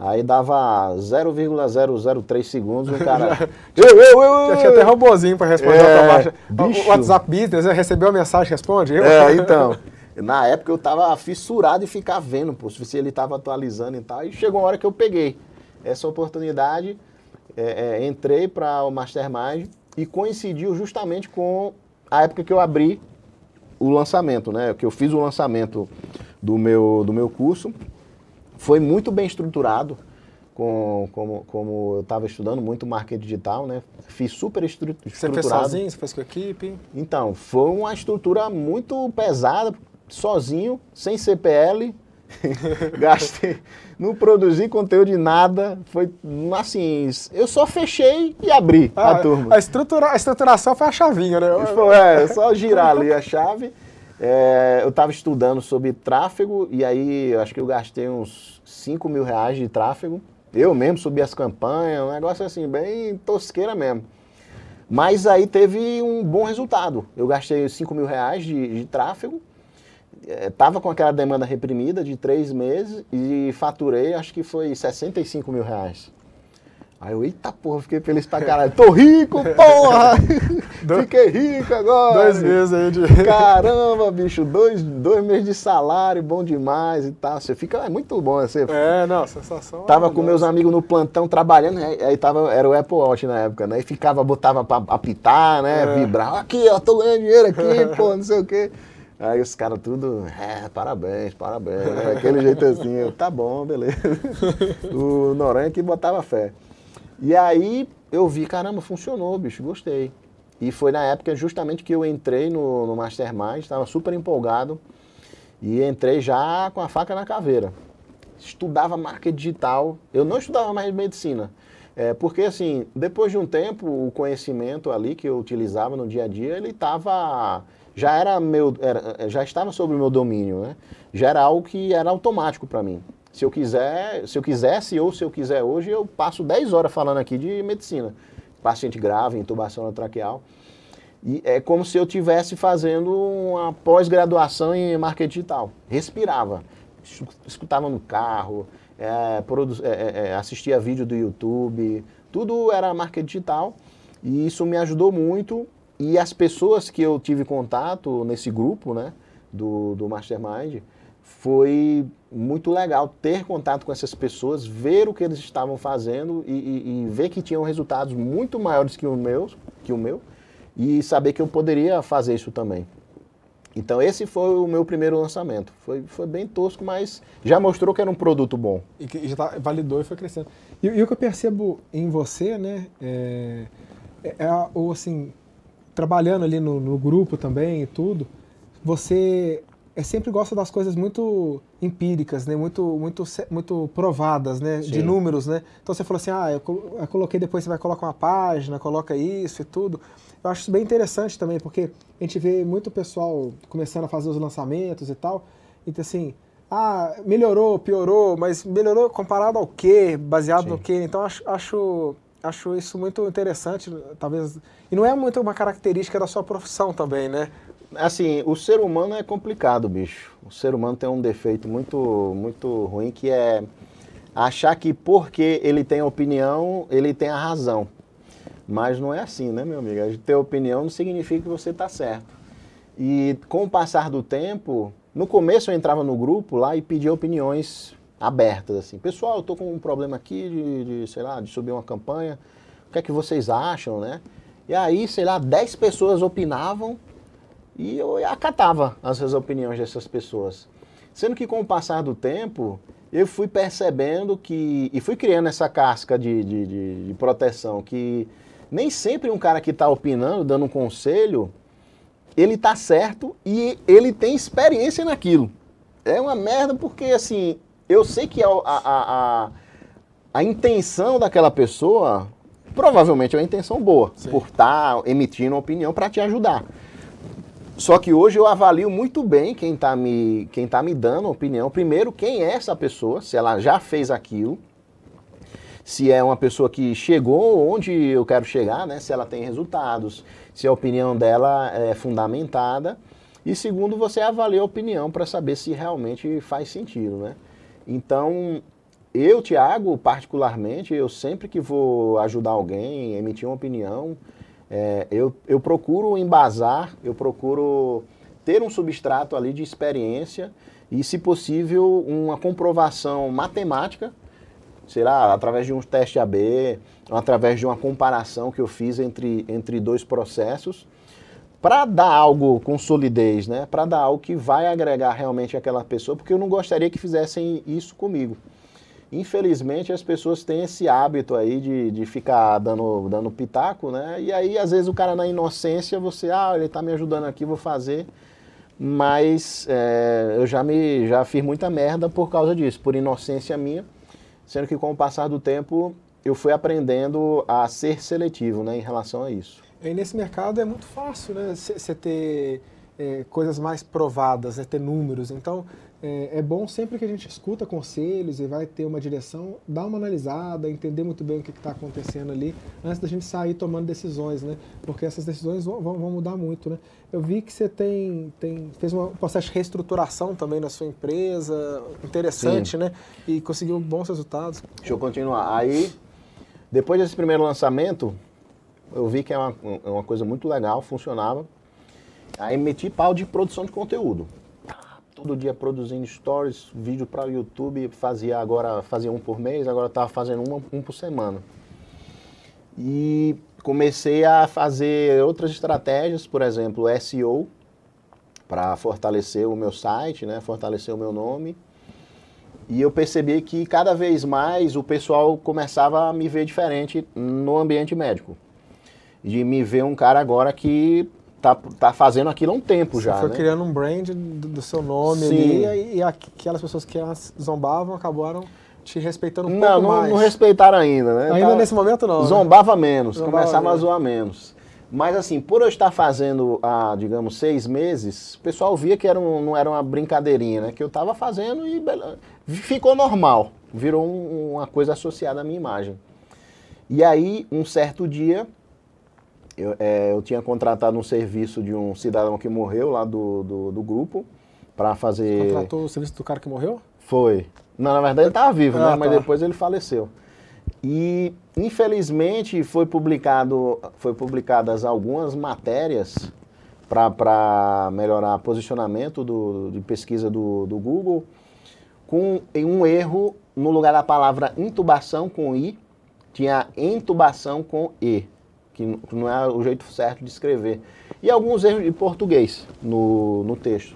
Aí dava 0,003 segundos o cara. eu, eu, eu, Já tinha até robôzinho para responder é, O WhatsApp Business, né? recebeu a mensagem, responde? Eu. É, então. Na época eu tava fissurado e ficar vendo, pô, se ele tava atualizando e tal. E chegou uma hora que eu peguei essa oportunidade, é, é, entrei para o Mastermind e coincidiu justamente com a época que eu abri o lançamento, né? Que eu fiz o lançamento do meu, do meu curso. Foi muito bem estruturado, com, como, como eu estava estudando muito marketing digital, né? Fiz super estru estruturado. Você fez sozinho? Você fez com a equipe? Então, foi uma estrutura muito pesada, sozinho, sem CPL. *laughs* Gastei, não produzi conteúdo de nada. Foi assim, eu só fechei e abri ah, a turma. A, estrutura, a estruturação foi a chavinha, né? Foi, é, só girar ali a chave. É, eu estava estudando sobre tráfego e aí acho que eu gastei uns 5 mil reais de tráfego. Eu mesmo subi as campanhas, um negócio assim, bem tosqueira mesmo. Mas aí teve um bom resultado. Eu gastei 5 mil reais de, de tráfego, estava é, com aquela demanda reprimida de três meses e faturei, acho que foi 65 mil reais. Aí eu, eita porra, fiquei feliz pra caralho. Tô rico, porra! *laughs* fiquei rico agora! Dois meses aí de. *laughs* Caramba, bicho, dois, dois meses de salário, bom demais e tal. Você fica, é muito bom. Você é, não, sensação. Tava com meus amigos no plantão trabalhando, aí, aí tava, era o Apple Watch na época, né? E ficava, botava pra apitar, né? É. Vibrar. Aqui, ó, tô ganhando dinheiro aqui, *laughs* pô, não sei o quê. Aí os caras tudo, é, parabéns, parabéns. Né? Aquele jeito assim, eu, tá bom, beleza. o Noronha que botava fé. E aí eu vi, caramba, funcionou, bicho, gostei. E foi na época justamente que eu entrei no, no Mastermind, estava super empolgado. E entrei já com a faca na caveira. Estudava marketing digital. Eu não estudava mais medicina. É, porque assim, depois de um tempo, o conhecimento ali que eu utilizava no dia a dia, ele estava já era meu, era, já estava sob o meu domínio, né? Já era algo que era automático para mim. Se eu quiser, se eu quisesse ou se eu quiser hoje, eu passo 10 horas falando aqui de medicina. Paciente grave, intubação traqueal. E é como se eu tivesse fazendo uma pós-graduação em marketing digital. Respirava, escutava no carro, é, é, é, é, assistia vídeo do YouTube, tudo era marketing digital. E isso me ajudou muito. E as pessoas que eu tive contato nesse grupo, né, do, do Mastermind, foi muito legal ter contato com essas pessoas, ver o que eles estavam fazendo e, e, e, ver que tinham resultados muito maiores que o meu, que o meu e saber que eu poderia fazer isso também. Então esse foi o meu primeiro lançamento. Foi, foi bem tosco, mas já mostrou que era um produto bom. E que já tá, validou e foi crescendo. E, e, o que eu percebo em você, né, é, é, é o assim, trabalhando ali no, no grupo também e tudo, você é sempre gosta das coisas muito empíricas, né? Muito, muito, muito provadas, né? Sim. De números, né? Então você falou assim, ah, eu coloquei depois você vai colocar uma página, coloca isso e tudo. Eu acho isso bem interessante também, porque a gente vê muito pessoal começando a fazer os lançamentos e tal, e assim, ah, melhorou, piorou, mas melhorou comparado ao quê? Baseado Sim. no quê? Então acho, acho, acho isso muito interessante, talvez. E não é muito uma característica da sua profissão também, né? Assim, o ser humano é complicado, bicho. O ser humano tem um defeito muito, muito ruim que é achar que porque ele tem opinião, ele tem a razão. Mas não é assim, né, meu amigo? Ter opinião não significa que você está certo. E com o passar do tempo, no começo eu entrava no grupo lá e pedia opiniões abertas, assim. Pessoal, eu tô com um problema aqui de, de, sei lá, de subir uma campanha. O que é que vocês acham, né? E aí, sei lá, 10 pessoas opinavam e eu acatava as opiniões dessas pessoas. Sendo que com o passar do tempo, eu fui percebendo que. e fui criando essa casca de, de, de, de proteção, que nem sempre um cara que está opinando, dando um conselho, ele está certo e ele tem experiência naquilo. É uma merda porque, assim, eu sei que a, a, a, a intenção daquela pessoa provavelmente é uma intenção boa, Sim. por estar tá emitindo uma opinião para te ajudar. Só que hoje eu avalio muito bem quem está me, quem tá me dando opinião. Primeiro, quem é essa pessoa, se ela já fez aquilo, se é uma pessoa que chegou onde eu quero chegar, né? se ela tem resultados, se a opinião dela é fundamentada. E segundo, você avalia a opinião para saber se realmente faz sentido. Né? Então, eu, Tiago, particularmente, eu sempre que vou ajudar alguém, emitir uma opinião, é, eu, eu procuro embasar, eu procuro ter um substrato ali de experiência e, se possível, uma comprovação matemática sei lá, através de um teste AB, através de uma comparação que eu fiz entre, entre dois processos, para dar algo com solidez, né? Para dar algo que vai agregar realmente aquela pessoa, porque eu não gostaria que fizessem isso comigo. Infelizmente, as pessoas têm esse hábito aí de, de ficar dando, dando pitaco, né? E aí, às vezes, o cara na inocência, você, ah, ele tá me ajudando aqui, vou fazer. Mas é, eu já, me, já fiz muita merda por causa disso, por inocência minha. Sendo que com o passar do tempo, eu fui aprendendo a ser seletivo, né, em relação a isso. E nesse mercado é muito fácil, né? Você ter é, coisas mais provadas, né? ter números. Então, é, é, bom sempre que a gente escuta conselhos e vai ter uma direção, dar uma analisada, entender muito bem o que está acontecendo ali, antes da gente sair tomando decisões, né? Porque essas decisões vão, vão mudar muito, né? Eu vi que você tem, tem, fez um processo de reestruturação também na sua empresa, interessante, Sim. né? E conseguiu bons resultados. Deixa eu continuar. Aí, depois desse primeiro lançamento, eu vi que é uma, uma coisa muito legal, funcionava. Aí meti pau de produção de conteúdo todo dia produzindo stories, vídeo para o YouTube, fazia agora fazia um por mês, agora estava fazendo um, um por semana. E comecei a fazer outras estratégias, por exemplo, SEO, para fortalecer o meu site, né, fortalecer o meu nome. E eu percebi que cada vez mais o pessoal começava a me ver diferente no ambiente médico. De me ver um cara agora que tá, tá fazendo aquilo há um tempo Você já. Foi né? criando um brand do, do seu nome Sim. ali e, aquelas pessoas que zombavam acabaram te respeitando um não, pouco não, mais. Não respeitaram ainda, né? Ainda tá, nesse momento não. Né? Zombava né? menos, Zombava começava menos. a zoar menos. Mas assim, por eu estar fazendo há, digamos, seis meses, o pessoal via que era um, não era uma brincadeirinha, né? Que eu estava fazendo e ficou normal. Virou um, uma coisa associada à minha imagem. E aí, um certo dia, eu, é, eu tinha contratado um serviço de um cidadão que morreu lá do, do, do grupo para fazer. Você contratou o serviço do cara que morreu? Foi. Não, na verdade ele estava vivo, né? ah, né? Tá. Mas depois ele faleceu. E infelizmente foi publicado, foi publicadas algumas matérias para melhorar o posicionamento do, de pesquisa do, do Google com um erro no lugar da palavra intubação com i, tinha intubação com e que não é o jeito certo de escrever. E alguns erros de português no, no texto.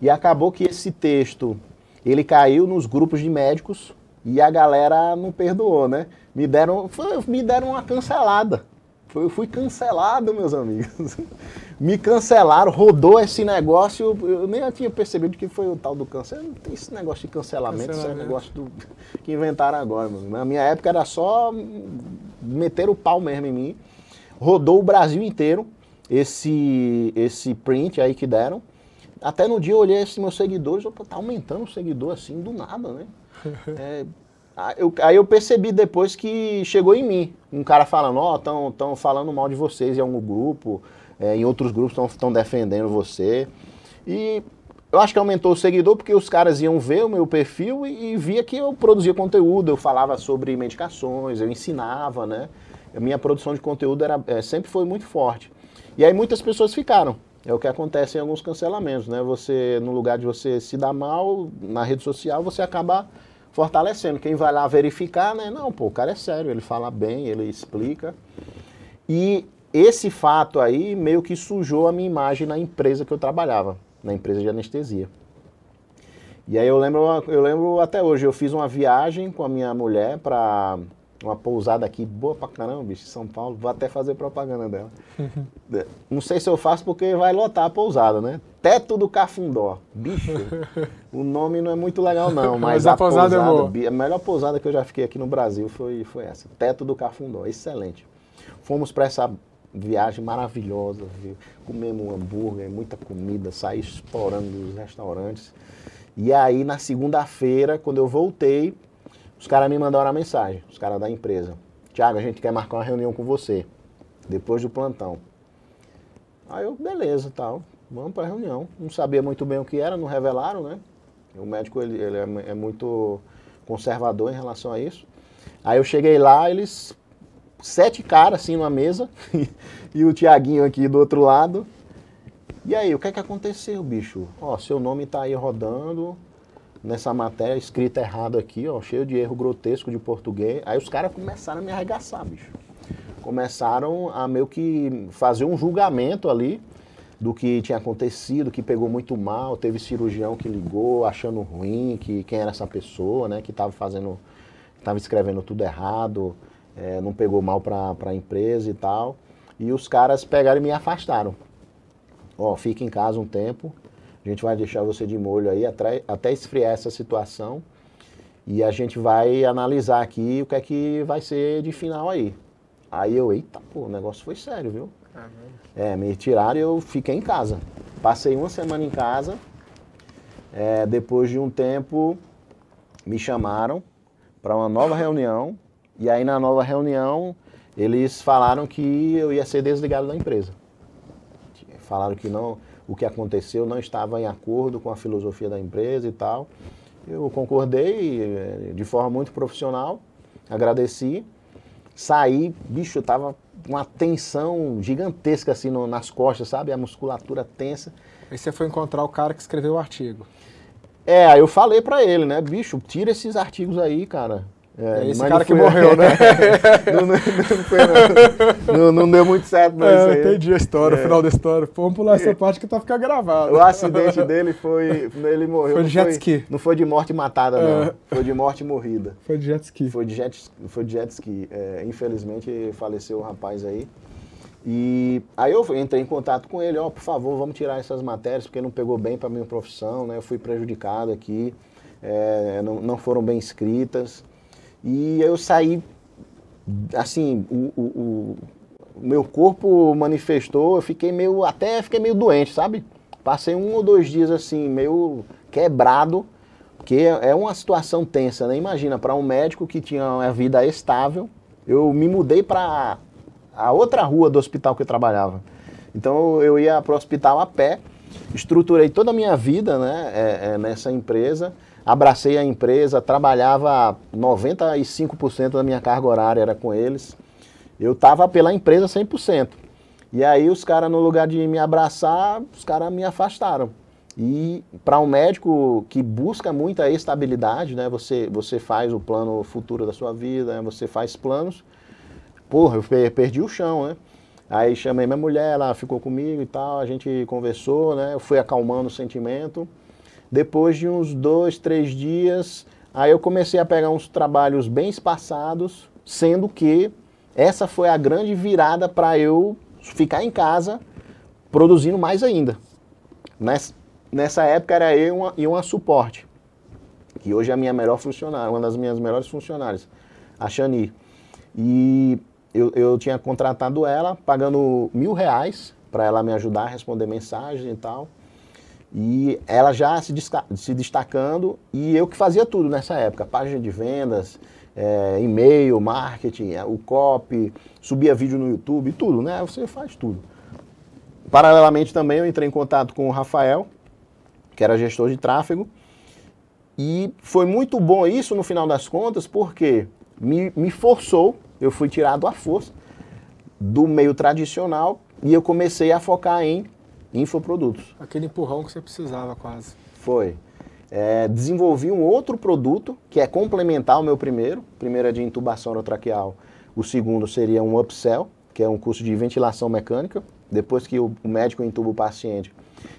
E acabou que esse texto, ele caiu nos grupos de médicos e a galera não perdoou, né? Me deram, foi, me deram uma cancelada. Foi, eu fui cancelado, meus amigos. *laughs* me cancelaram, rodou esse negócio. Eu nem tinha percebido que foi o tal do câncer. Não tem esse negócio de cancelamento, esse é negócio do, que inventaram agora. Mano. Na minha época era só meter o pau mesmo em mim rodou o Brasil inteiro esse, esse print aí que deram. Até no dia eu olhei esses meus seguidores, opa, tá aumentando o seguidor assim do nada, né? *laughs* É, eu, aí eu percebi depois que chegou em mim, um cara falando, ó, oh, estão falando mal de vocês em algum grupo, é, em outros grupos estão defendendo você. E eu acho que aumentou o seguidor porque os caras iam ver o meu perfil e, e via que eu produzia conteúdo, eu falava sobre medicações, eu ensinava, né? A minha produção de conteúdo era, é, sempre foi muito forte. E aí muitas pessoas ficaram. É o que acontece em alguns cancelamentos, né? Você, no lugar de você se dar mal na rede social, você acaba fortalecendo. Quem vai lá verificar, né? Não, pô, o cara é sério, ele fala bem, ele explica. E esse fato aí meio que sujou a minha imagem na empresa que eu trabalhava, na empresa de anestesia. E aí eu lembro, eu lembro até hoje, eu fiz uma viagem com a minha mulher para uma pousada aqui boa pra caramba, bicho, São Paulo. Vou até fazer propaganda dela. Não sei se eu faço porque vai lotar a pousada, né? Teto do Cafundó. Bicho, *laughs* o nome não é muito legal não, mas, mas a, a, pousada, é boa. a melhor pousada que eu já fiquei aqui no Brasil foi, foi essa. Teto do Cafundó, excelente. Fomos para essa viagem maravilhosa, viu? comemos um hambúrguer, muita comida, saí explorando os restaurantes. E aí, na segunda-feira, quando eu voltei, os caras me mandaram uma mensagem, os caras da empresa. Tiago, a gente quer marcar uma reunião com você, depois do plantão. Aí eu, beleza, tal, vamos para a reunião. Não sabia muito bem o que era, não revelaram, né? O médico, ele, ele é, é muito conservador em relação a isso. Aí eu cheguei lá, eles, sete caras assim numa mesa, *laughs* e o Tiaguinho aqui do outro lado. E aí, o que é que aconteceu, bicho? Ó, seu nome tá aí rodando, nessa matéria, escrita errado aqui, ó, cheio de erro grotesco de português. Aí os caras começaram a me arregaçar, bicho. Começaram a meio que fazer um julgamento ali do que tinha acontecido, que pegou muito mal, teve cirurgião que ligou achando ruim, que quem era essa pessoa, né, que estava fazendo, estava escrevendo tudo errado, é, não pegou mal para a empresa e tal. E os caras pegaram e me afastaram. Ó, fica em casa um tempo, a gente vai deixar você de molho aí até, esfriar essa situação e a gente vai analisar aqui o que é que vai ser de final aí. Aí eu, eita, pô, o negócio foi sério, viu? É, me tiraram e eu fiquei em casa. Passei uma semana em casa. É, depois de um tempo, me chamaram para uma nova reunião. E aí, na nova reunião, eles falaram que eu ia ser desligado da empresa. Falaram que não, o que aconteceu não estava em acordo com a filosofia da empresa e tal. Eu concordei eh, de forma muito profissional, agradeci, saí, bicho, eu tava uma tensão gigantesca assim no, nas costas, sabe? A musculatura tensa. Aí você foi encontrar o cara que escreveu o artigo. É, aí eu falei para ele, né, bicho, tira esses artigos aí, cara. É, esse cara que morreu, né? *laughs* não, não, foi, não, não, deu muito certo, não. É, entendi a história, é. o final da história. Vamos pular essa parte que tá ficando gravado. O acidente dele foi. Ele morreu. Foi de jet ski. Não foi de morte matada, não. É. Foi de morte morrida. Foi de jet ski. Foi de jet, foi de jet ski. É, infelizmente faleceu o rapaz aí. E aí eu entrei em contato com ele, ó, oh, por favor, vamos tirar essas matérias, porque não pegou bem para minha profissão, né? Eu fui prejudicado aqui, é, não, não foram bem escritas. E eu saí, assim, o, o, o, meu corpo manifestou, eu fiquei meio, até fiquei meio doente, sabe? Passei um ou dois dias assim, meio quebrado, porque é uma situação tensa, né? Imagina, para um médico que tinha uma vida estável, eu me mudei para a outra rua do hospital que eu trabalhava. Então eu ia para o hospital a pé, estruturei toda a minha vida né, é, é, nessa empresa abracei a empresa, trabalhava 95% da minha carga horária era com eles. Eu estava pela empresa 100%. E aí os caras, no lugar de me abraçar, os caras me afastaram. E para um médico que busca muita estabilidade, né, você, você faz o plano futuro da sua vida, né, você faz planos, porra, eu perdi o chão, né? Aí chamei minha mulher, ela ficou comigo e tal, a gente conversou, né? Eu fui acalmando o sentimento. Depois de uns dois, três dias, aí eu comecei a pegar uns trabalhos bem espaçados, sendo que essa foi a grande virada para eu ficar em casa produzindo mais ainda. Nessa, época era eu e uma, e uma suporte, que hoje é a minha melhor funcionária, uma das minhas melhores funcionárias, a Shani. E eu, eu tinha contratado ela, pagando mil reais para ela me ajudar a responder mensagens e tal. E ela já se, se destacando e eu que fazia tudo nessa época, página de vendas, é, e-mail, marketing, é, o copy, subia vídeo no YouTube, tudo, né? Você faz tudo. Paralelamente também eu entrei em contato com o Rafael, que era gestor de tráfego, e foi muito bom isso no final das contas, porque me, me forçou, eu fui tirado à força do meio tradicional e eu comecei a focar em infoprodutos. Aquele empurrão que você precisava quase. Foi. É, desenvolvi um outro produto que é complementar ao meu primeiro. O primeiro é de intubação orotraqueal. O segundo seria um upsell, que é um curso de ventilação mecânica. Depois que o médico intuba o paciente,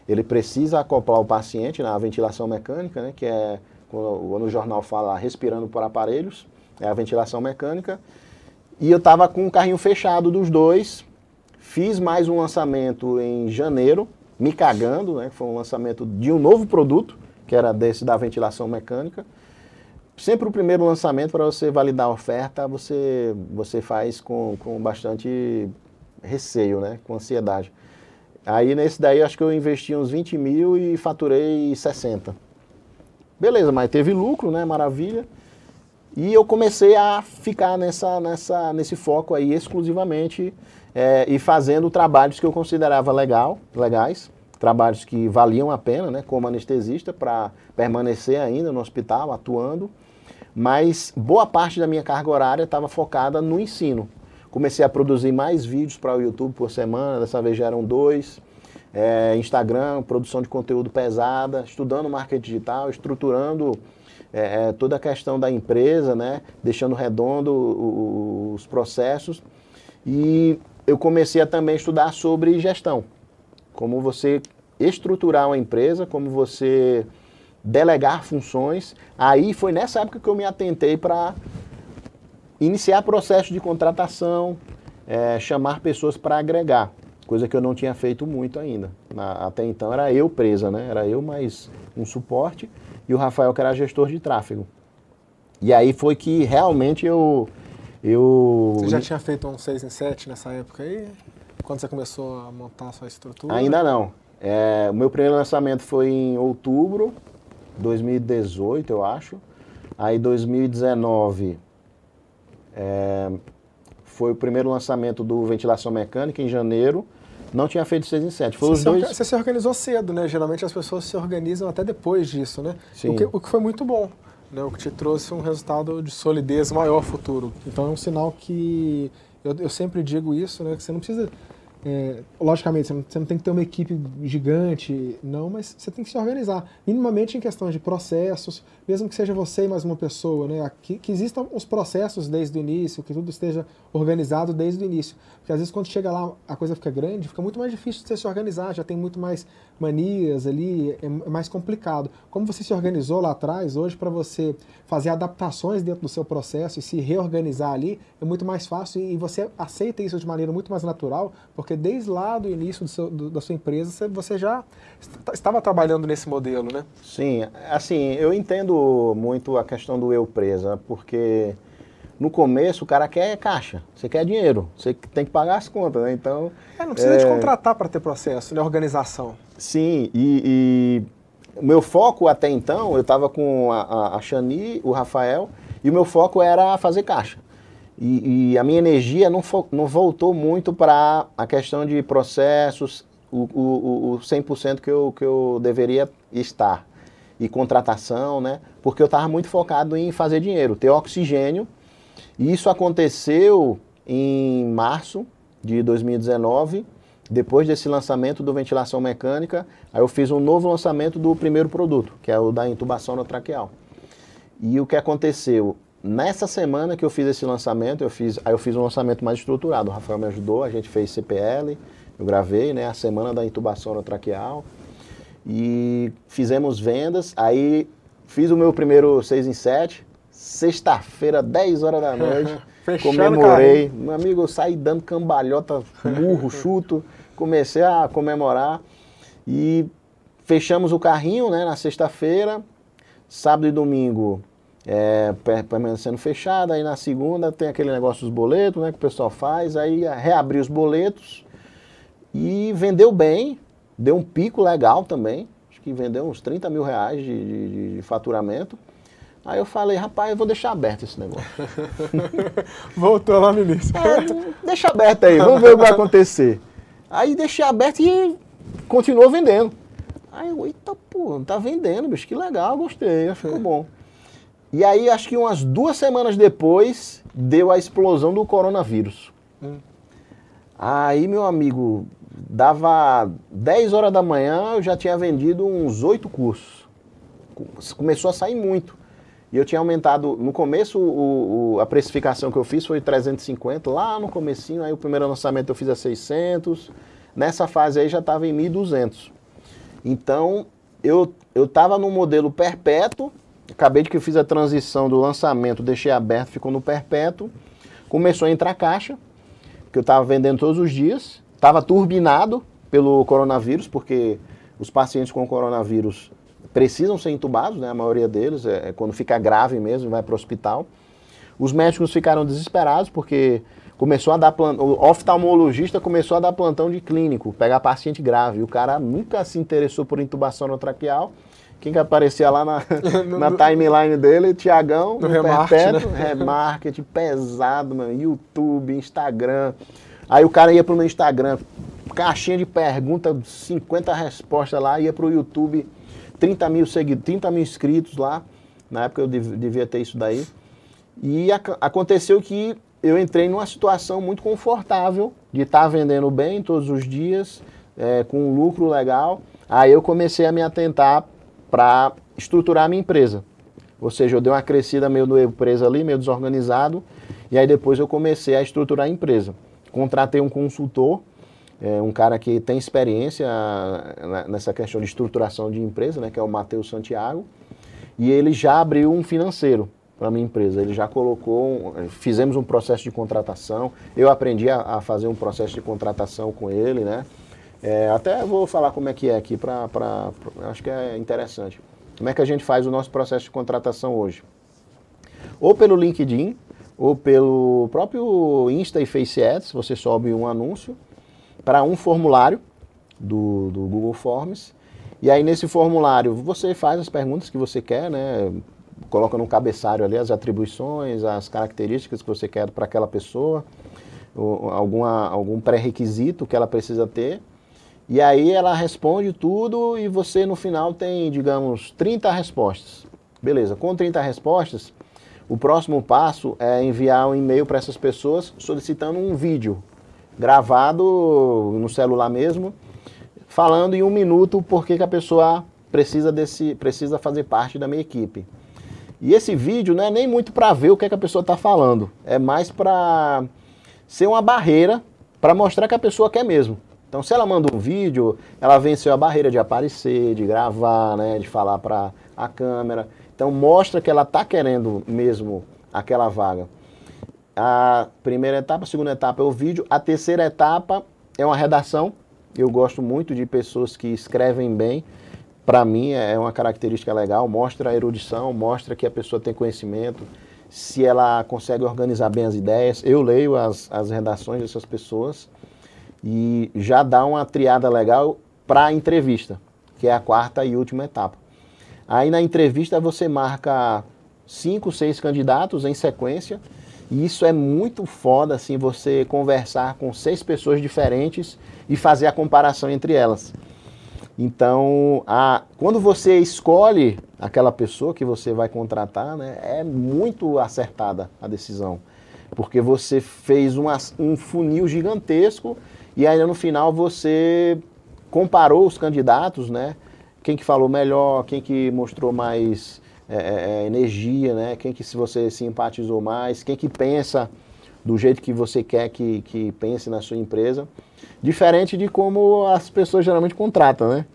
ele precisa acoplar o paciente na ventilação mecânica, né, que é, quando o jornal fala respirando por aparelhos, é a ventilação mecânica. E eu estava com o carrinho fechado dos dois, Fiz mais um lançamento em janeiro, me cagando, né? Foi um lançamento de um novo produto, que era desse da ventilação mecânica. Sempre o primeiro lançamento para você validar a oferta, você, você faz com, com bastante receio, né? Com ansiedade. Aí nesse daí acho que eu investi uns 20 mil e faturei 60. Beleza, mas teve lucro, né? Maravilha. E eu comecei a ficar nessa, nessa, nesse foco aí exclusivamente é, e fazendo trabalhos que eu considerava legal, legais, trabalhos que valiam a pena, né, como anestesista, para permanecer ainda no hospital, atuando. Mas boa parte da minha carga horária estava focada no ensino. Comecei a produzir mais vídeos para o YouTube por semana, dessa vez já eram dois. é, Instagram, produção de conteúdo pesada, estudando marketing digital, estruturando é, é toda a questão da empresa, né? deixando redondo os processos. E eu comecei a também estudar sobre gestão, como você estruturar uma empresa, como você delegar funções. Aí foi nessa época que eu me atentei para iniciar processo de contratação, é, chamar pessoas para agregar, coisa que eu não tinha feito muito ainda. Na, até então era eu presa, né? Era eu mais um suporte e o Rafael que era gestor de tráfego. E aí foi que realmente eu eu Você já tinha feito um 6 em 7 nessa época aí? Quando você começou a montar a sua estrutura? Ainda não. É, o meu primeiro lançamento foi em outubro de 2018, eu acho. Aí 2019 é, foi o primeiro lançamento do Ventilação Mecânica em janeiro. Não tinha feito 6 em 7. Foi você, os dois... você se organizou cedo, né? Geralmente as pessoas se organizam até depois disso, né? Sim. O, que, o que foi muito bom né, o que te trouxe um resultado de solidez maior futuro. Então é um sinal que eu, eu sempre digo isso, né, que você não precisa é, logicamente, você não, você não, tem que ter uma equipe gigante, não, mas você tem que se organizar. Minimamente em questões de processos, mesmo que seja você e mais uma pessoa, né? Que, que existam os processos desde o início, que tudo esteja organizado desde o início. Porque às vezes quando chega lá a coisa fica grande, fica muito mais difícil de você se organizar, já tem muito mais manias ali, é, é mais complicado. Como você se organizou lá atrás, hoje para você fazer adaptações dentro do seu processo e se reorganizar ali, é muito mais fácil e você aceita isso de maneira muito mais natural, porque desde lá do início do seu, do, da sua empresa você já estava trabalhando nesse modelo, né? Sim, assim, eu entendo muito a questão do eu presa, porque no começo o cara quer caixa, você quer dinheiro, você tem que pagar as contas, né? Então. É, não precisa é... de contratar para ter processo, né? Organização. Sim, e, e o meu foco até então, eu estava com a, a Shani, o Rafael, e o meu foco era fazer caixa. E, e a minha energia não, não voltou muito para a questão de processos, o, o, o 100% que eu, que eu deveria estar. E contratação, né? Porque eu estava muito focado em fazer dinheiro, ter oxigênio e isso aconteceu em março de 2019, depois desse lançamento do ventilação mecânica, aí eu fiz um novo lançamento do primeiro produto, que é o da intubação traqueal. E o que aconteceu? Nessa semana que eu fiz esse lançamento, eu fiz, aí eu fiz um lançamento mais estruturado. O Rafael me ajudou, a gente fez CPL, eu gravei, né, a semana da intubação traqueal. E fizemos vendas, aí fiz o meu primeiro 6 em 7, sexta-feira, 10 horas da noite. *laughs* comemorei. Meu amigo, eu saí dando cambalhota, murro, *laughs* chuto. Comecei a comemorar. E fechamos o carrinho né, na sexta-feira. Sábado e domingo é, permanecendo fechado. Aí na segunda tem aquele negócio dos boletos né, que o pessoal faz. Aí reabri os boletos. E vendeu bem. Deu um pico legal também. Acho que vendeu uns 30 mil reais de, de, de faturamento. Aí eu falei, rapaz, eu vou deixar aberto esse negócio. *laughs* Voltou lá no início. É, deixa aberto aí, vamos ver o que vai acontecer. Aí deixei aberto e continuou vendendo. Aí eu, eita, pô, tá vendendo, bicho, que legal, gostei, ficou bom. E aí, acho que umas duas semanas depois, deu a explosão do coronavírus. Hum. Aí, meu amigo, dava 10 horas da manhã, eu já tinha vendido uns oito cursos. Começou a sair muito. E eu tinha aumentado, no começo o, o, a precificação que eu fiz foi 350, lá no comecinho, aí o primeiro lançamento eu fiz a 600, nessa fase aí já estava em 1.200. Então, eu estava no modelo perpétuo, acabei de que eu fiz a transição do lançamento, deixei aberto, ficou no perpétuo, começou a entrar caixa, que eu estava vendendo todos os dias, estava turbinado pelo coronavírus, porque os pacientes com coronavírus precisam ser entubados, né, a maioria deles, é, é quando fica grave mesmo, vai para o hospital. Os médicos ficaram desesperados porque começou a dar plantão, o oftalmologista começou a dar plantão de clínico, pegar paciente grave. O cara nunca se interessou por intubação no traqueal. Quem que aparecia lá na, *laughs* na timeline dele? Tiagão, no, no remarketing, né? remarketing pesado, mano, YouTube, Instagram. Aí o cara ia pro meu Instagram, caixinha de pergunta, 50 respostas lá, ia pro YouTube 30 mil seguidores, 30 mil inscritos lá. Na época eu devia ter isso daí. E aconteceu que eu entrei numa situação muito confortável de estar tá vendendo bem todos os dias, é, com um lucro legal. Aí eu comecei a me atentar para estruturar a minha empresa. Ou seja, eu dei uma crescida meio do empresa ali, meio desorganizado, e aí depois eu comecei a estruturar a empresa. Contratei um consultor, é, um cara que tem experiência né, nessa questão de estruturação de empresa, né, que é o Matheus Santiago, e ele já abriu um financeiro para minha empresa. Ele já colocou, fizemos um processo de contratação, eu aprendi a, a fazer um processo de contratação com ele, né? É, até vou falar como é que é aqui, para acho que é interessante. Como é que a gente faz o nosso processo de contratação hoje? Ou pelo LinkedIn, ou pelo próprio Insta e Face Ads, você sobe um anúncio para um formulário do, do Google Forms. E aí nesse formulário você faz as perguntas que você quer, né? Coloca no cabeçalho ali as atribuições, as características que você quer para aquela pessoa, alguma, algum pré-requisito que ela precisa ter. E aí ela responde tudo e você no final tem, digamos, 30 respostas. Beleza, com 30 respostas, o próximo passo é enviar um e-mail para essas pessoas solicitando um vídeo gravado no celular mesmo, falando em um minuto por que a pessoa precisa, desse, precisa fazer parte da minha equipe. E esse vídeo não é nem muito para ver o que, é que a pessoa está falando, é mais para ser uma barreira para mostrar que a pessoa quer mesmo. Então, se ela manda um vídeo, ela venceu a barreira de aparecer, de gravar, né, de falar para a câmera. Então, mostra que ela está querendo mesmo aquela vaga. A primeira etapa, a segunda etapa é o vídeo. A terceira etapa é uma redação. Eu gosto muito de pessoas que escrevem bem. Para mim, é uma característica legal. Mostra a erudição, mostra que a pessoa tem conhecimento, se ela consegue organizar bem as ideias. Eu leio as, as redações dessas pessoas e já dá uma triada legal para a entrevista, que é a quarta e última etapa. Aí na entrevista você marca cinco, seis candidatos em sequência, e isso é muito foda assim você conversar com seis pessoas diferentes e fazer a comparação entre elas. Então, a, quando você escolhe aquela pessoa que você vai contratar, né, é muito acertada a decisão. Porque você fez uma, um funil gigantesco e ainda no final você comparou os candidatos, né? Quem que falou melhor, quem que mostrou mais é, é, é, energia, né? Quem que se você simpatizou mais, quem que pensa do jeito que você quer que, que pense na sua empresa. Diferente de como as pessoas geralmente contratam, né?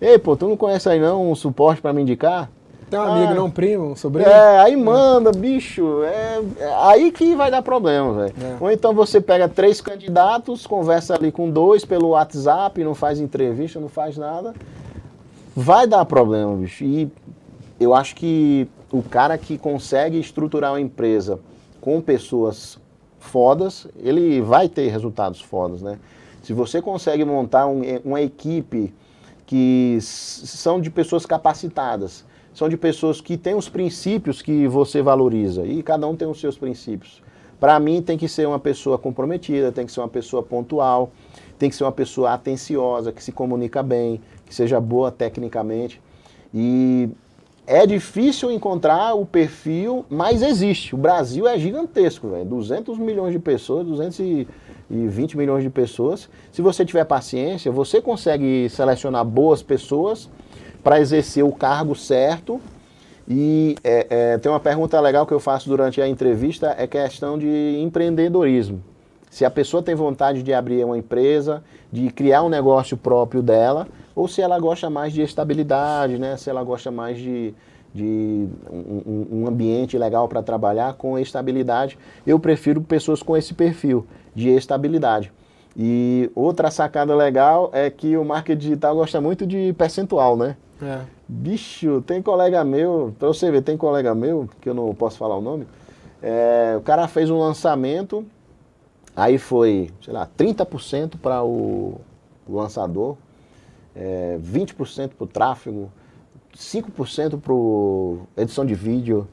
Ei, pô, tu não conhece aí não um suporte para me indicar? Tem um ah, amigo, não um primo, um sobrinho? É, aí manda, bicho. É, é aí que vai dar problema, velho. É. Ou então você pega três candidatos, conversa ali com dois pelo WhatsApp, não faz entrevista, não faz nada. Vai dar problema, bicho. E eu acho que o cara que consegue estruturar uma empresa com pessoas fodas, ele vai ter resultados fodas, né? Se você consegue montar um, uma equipe que são de pessoas capacitadas, são de pessoas que têm os princípios que você valoriza e cada um tem os seus princípios. Para mim, tem que ser uma pessoa comprometida, tem que ser uma pessoa pontual, tem que ser uma pessoa atenciosa, que se comunica bem, que seja boa tecnicamente. E é difícil encontrar o perfil, mas existe. O Brasil é gigantesco, velho. 200 milhões de pessoas, 220 milhões de pessoas. Se você tiver paciência, você consegue selecionar boas pessoas para exercer o cargo certo. E é, é, tem uma pergunta legal que eu faço durante a entrevista, é questão de empreendedorismo. Se a pessoa tem vontade de abrir uma empresa, de criar um negócio próprio dela, ou se ela gosta mais de estabilidade, né? se ela gosta mais de, de um, um ambiente legal para trabalhar com estabilidade. Eu prefiro pessoas com esse perfil de estabilidade. E outra sacada legal é que o marketing digital gosta muito de percentual, né? É. Bicho, tem colega meu, pra você ver, tem colega meu, que eu não posso falar o nome, é, o cara fez um lançamento, aí foi, sei lá, 30% para o, lançador, é, 20% para o tráfego, 5% para edição de vídeo.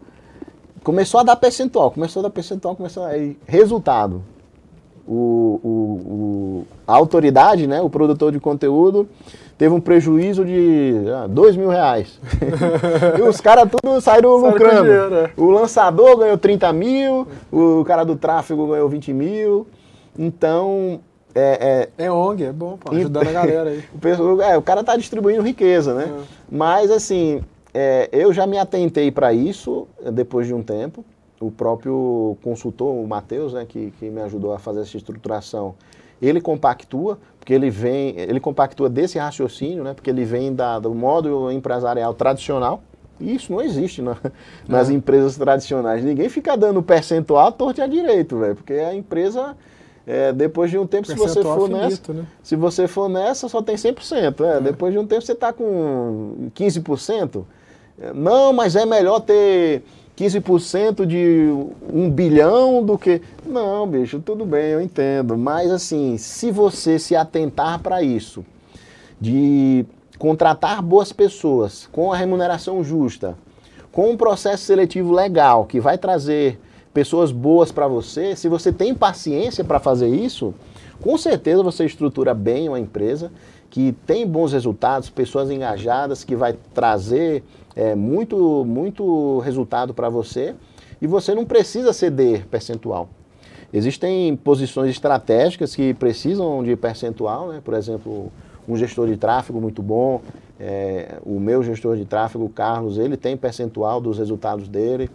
Começou a dar percentual, começou a dar percentual, começou a... Resultado, o, o, o, a autoridade, né, o produtor de conteúdo, teve um prejuízo de ah, dois mil reais. *laughs* e os caras tudo saíram lucrando. Dinheiro, é. O lançador ganhou 30 mil, o cara do tráfego ganhou 20 mil. Então, É, é, é ONG, é bom, pô, ajudando a *laughs* galera aí. o, é, o cara tá distribuindo riqueza, né? É. Mas, assim, é, eu já me atentei para isso depois de um tempo. O próprio consultor, o Matheus, né, que, que me ajudou a fazer essa estruturação, ele compactua, porque ele vem, ele compactua desse raciocínio, né, porque ele vem da, do modo empresarial tradicional, isso não existe na, *laughs* nas é. empresas tradicionais. Ninguém fica dando percentual torto e a direito, velho, porque a empresa, é, depois de um tempo, se você for finito, nessa, né? se você for nessa, só tem 100%. É, é. Depois de um tempo, você está com 15%. Não, mas é melhor ter 15% de um bilhão do que. Não, bicho, tudo bem, eu entendo. Mas assim, se você se atentar para isso, de contratar boas pessoas com a remuneração justa, com um processo seletivo legal que vai trazer pessoas boas para você, se você tem paciência para fazer isso, com certeza você estrutura bem uma empresa que tem bons resultados, pessoas engajadas, que vai trazer é, muito, muito resultado para você e você não precisa ceder percentual. Existem posições estratégicas que precisam de percentual, né? por exemplo, um gestor de tráfego muito bom, é, o meu gestor de tráfego, o Carlos, ele tem percentual dos resultados dele.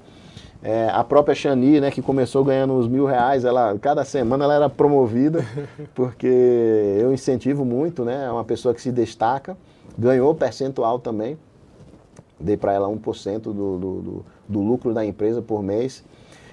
É, a própria Shani, né, que começou ganhando uns mil reais, ela, cada semana ela era promovida, *laughs* porque eu incentivo muito, né, é uma pessoa que se destaca, ganhou percentual também dei para ela 1% do, do, do, do lucro da empresa por mês.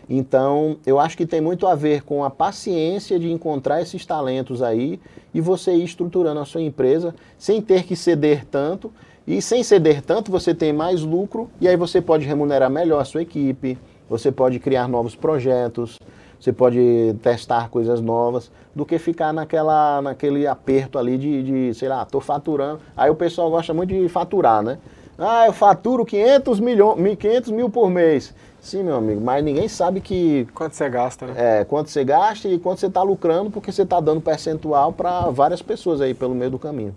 Então, eu acho que tem muito a ver com a paciência de encontrar esses talentos aí e você ir estruturando a sua empresa sem ter que ceder tanto. E sem ceder tanto, você tem mais lucro e aí você pode remunerar melhor a sua equipe, você pode criar novos projetos, você pode testar coisas novas, do que ficar naquela, naquele aperto ali de, de sei lá, tô faturando. Aí o pessoal gosta muito de faturar, né? Ah, eu faturo 500, milhões, 500 mil por mês. Sim, meu amigo, mas ninguém sabe que. Quanto você gasta, né? É, quanto você gasta e quanto você está lucrando, porque você está dando percentual para várias pessoas aí pelo meio do caminho.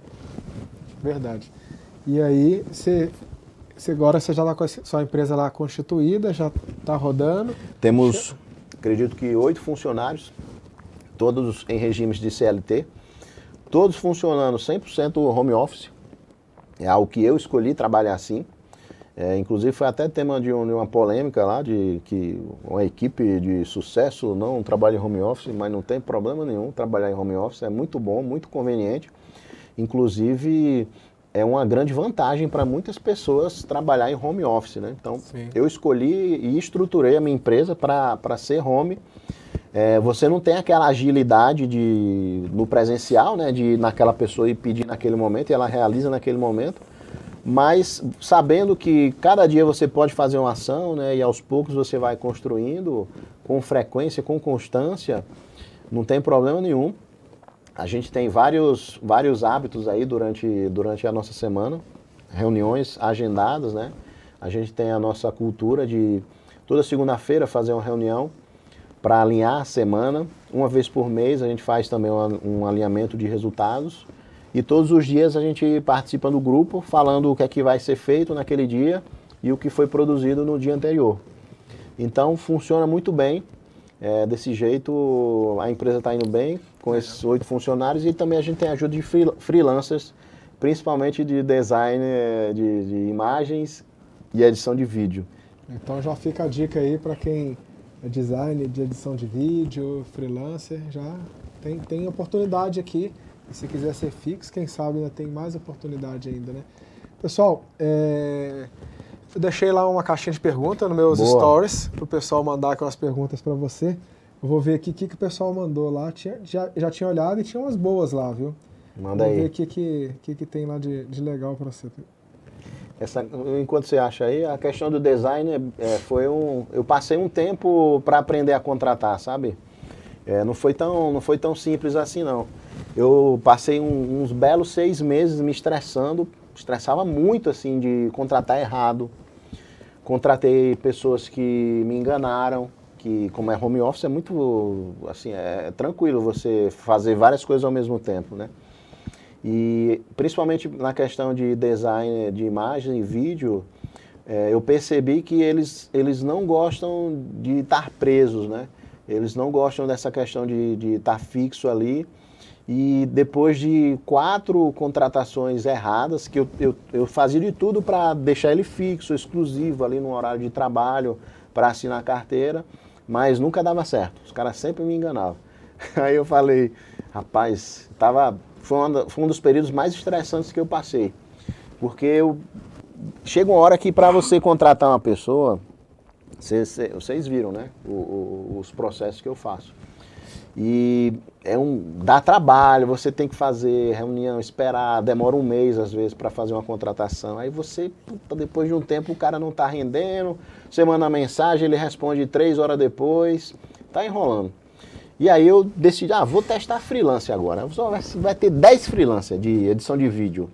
Verdade. E aí, você, você agora você já está com a sua empresa lá constituída, já está rodando? Temos, acredito que, oito funcionários, todos em regimes de CLT, todos funcionando 100% home office. É algo que eu escolhi trabalhar assim. É, inclusive foi até tema de, um, de, uma polêmica lá, de que uma equipe de sucesso não trabalha em home office, mas não tem problema nenhum trabalhar em home office, é muito bom, muito conveniente. Inclusive é uma grande vantagem para muitas pessoas trabalhar em home office, né? Então Sim. eu escolhi e estruturei a minha empresa para ser home. É, você não tem aquela agilidade de no presencial, né, de naquela pessoa ir pedir naquele momento e ela realiza naquele momento, mas sabendo que cada dia você pode fazer uma ação, né, e aos poucos você vai construindo com frequência, com constância, não tem problema nenhum. A gente tem vários, vários hábitos aí durante, durante a nossa semana, reuniões agendadas, né? A gente tem a nossa cultura de toda segunda-feira fazer uma reunião para alinhar a semana. Uma vez por mês a gente faz também um, alinhamento de resultados. E todos os dias a gente participa do grupo falando o que é que vai ser feito naquele dia e o que foi produzido no dia anterior. Então funciona muito bem. É, desse jeito a empresa está indo bem com esses oito funcionários e também a gente tem ajuda de freelancers, principalmente de design é, de, de imagens e edição de vídeo. Então já fica a dica aí para quem é design de edição de vídeo, freelancer, já tem, tem oportunidade aqui. E se quiser ser fixo, quem sabe ainda tem mais oportunidade ainda, né? Pessoal, é, eu deixei lá uma caixinha de perguntas nos meus Boa. stories, para o pessoal mandar aquelas perguntas para você. Eu vou ver aqui o que, que o pessoal mandou lá. Tinha, já, já tinha olhado e tinha umas boas lá, viu? Manda Vou aí. ver o que, que, que, que tem lá de, de legal para você. Essa, enquanto você acha aí, a questão do design é, foi um. Eu passei um tempo para aprender a contratar, sabe? É, não, foi tão, não foi tão simples assim, não. Eu passei um, uns belos seis meses me estressando, estressava muito, assim, de contratar errado. Contratei pessoas que me enganaram, que como é home office é muito, assim, é tranquilo você fazer várias coisas ao mesmo tempo, né? E principalmente na questão de design de imagem e vídeo, é, eu percebi que eles, eles não gostam de estar presos, né? Eles não gostam dessa questão de, de estar fixo ali. E depois de quatro contratações erradas, que eu, eu, eu fazia de tudo para deixar ele fixo, exclusivo ali no horário de trabalho, para assinar carteira, mas nunca dava certo. Os caras sempre me enganavam. *laughs* Aí eu falei, rapaz, tava, foi, foi um dos períodos mais estressantes que eu passei. Porque eu, chega uma hora que para você contratar uma pessoa, vocês, vocês viram, né? O, o, os processos que eu faço. E é um dá trabalho, você tem que fazer reunião, esperar, demora um mês às vezes para fazer uma contratação. Aí você, puta, depois de um tempo, o cara não está rendendo, você manda mensagem, ele responde três horas depois, tá enrolando. E aí eu decidi, ah, vou testar freelance agora. Só vai, ter 10 freelancers de edição de vídeo.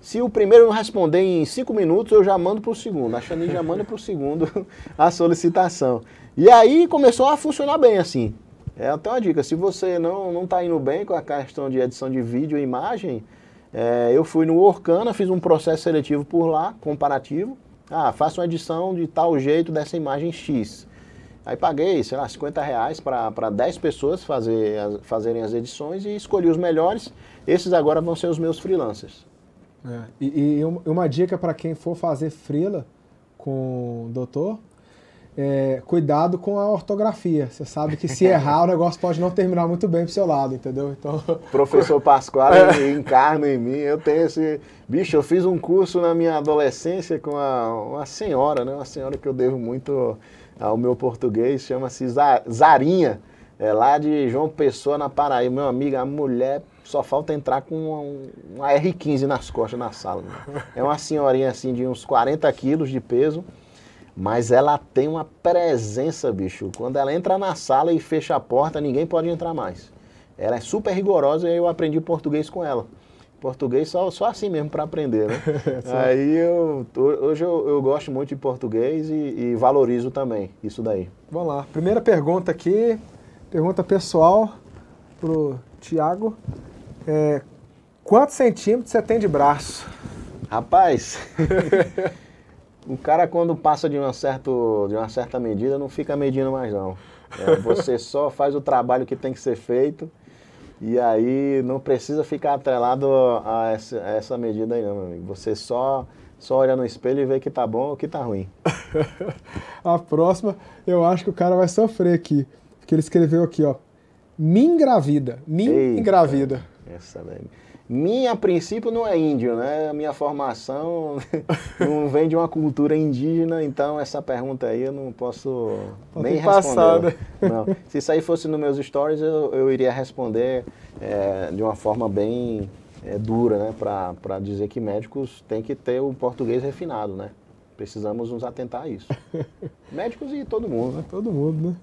Se o primeiro não responder em cinco minutos, eu já mando para o segundo. A Xani já manda para o segundo *laughs* a solicitação. E aí começou a funcionar bem assim. É até uma dica, se você não está indo bem com a questão de edição de vídeo e imagem, é, eu fui no Orkana, fiz um processo seletivo por lá, comparativo. Ah, faça uma edição de tal jeito dessa imagem X. Aí paguei, sei lá, 50 reais para 10 pessoas fazer, fazerem as edições e escolhi os melhores. Esses agora vão ser os meus freelancers. É, e, e uma dica para quem for fazer freela com o doutor, é, cuidado com a ortografia. Você sabe que se errar, o negócio pode não terminar muito bem pro seu lado, entendeu? Então... *laughs* Professor Pascoal encarna em mim. Eu tenho esse. Bicho, eu fiz um curso na minha adolescência com uma, uma senhora, né? Uma senhora que eu devo muito ao meu português, chama-se Zarinha. É lá de João Pessoa, na Paraíba. Meu amigo, a mulher só falta entrar com uma, uma R15 nas costas na sala. Né? É uma senhorinha assim de uns 40 quilos de peso mas ela tem uma presença, bicho. Quando ela entra na sala e fecha a porta, ninguém pode entrar mais. Ela é super rigorosa e eu aprendi português com ela. Português só, só assim mesmo para aprender, né? *laughs* Aí eu, hoje eu, eu, gosto muito de português e, e, valorizo também isso daí. Vamos lá. Primeira pergunta aqui, pergunta pessoal pro Tiago. É, quantos centímetros você tem de braço? Rapaz, *laughs* O cara, quando passa de uma, certo, de uma certa medida, não fica medindo mais, não. É, você só faz o trabalho que tem que ser feito e aí não precisa ficar atrelado a essa, a essa medida aí, não, meu amigo. Você só, só olha no espelho e vê que tá bom ou que tá ruim. *laughs* a próxima, eu acho que o cara vai sofrer aqui. Porque ele escreveu aqui, ó. Me engravida. Me Eita, engravida. Essa daí. Minha, a princípio, não é índio, né? A minha formação *laughs* não vem de uma cultura indígena, então essa pergunta aí eu não posso nem responder. *laughs* Não. Se isso aí fosse nos meus stories, eu, eu iria responder é, de uma forma bem é, dura, né? Para dizer que médicos têm que ter o português refinado, né? Precisamos nos atentar a isso. *laughs* Médicos e todo mundo, né? Todo mundo, né?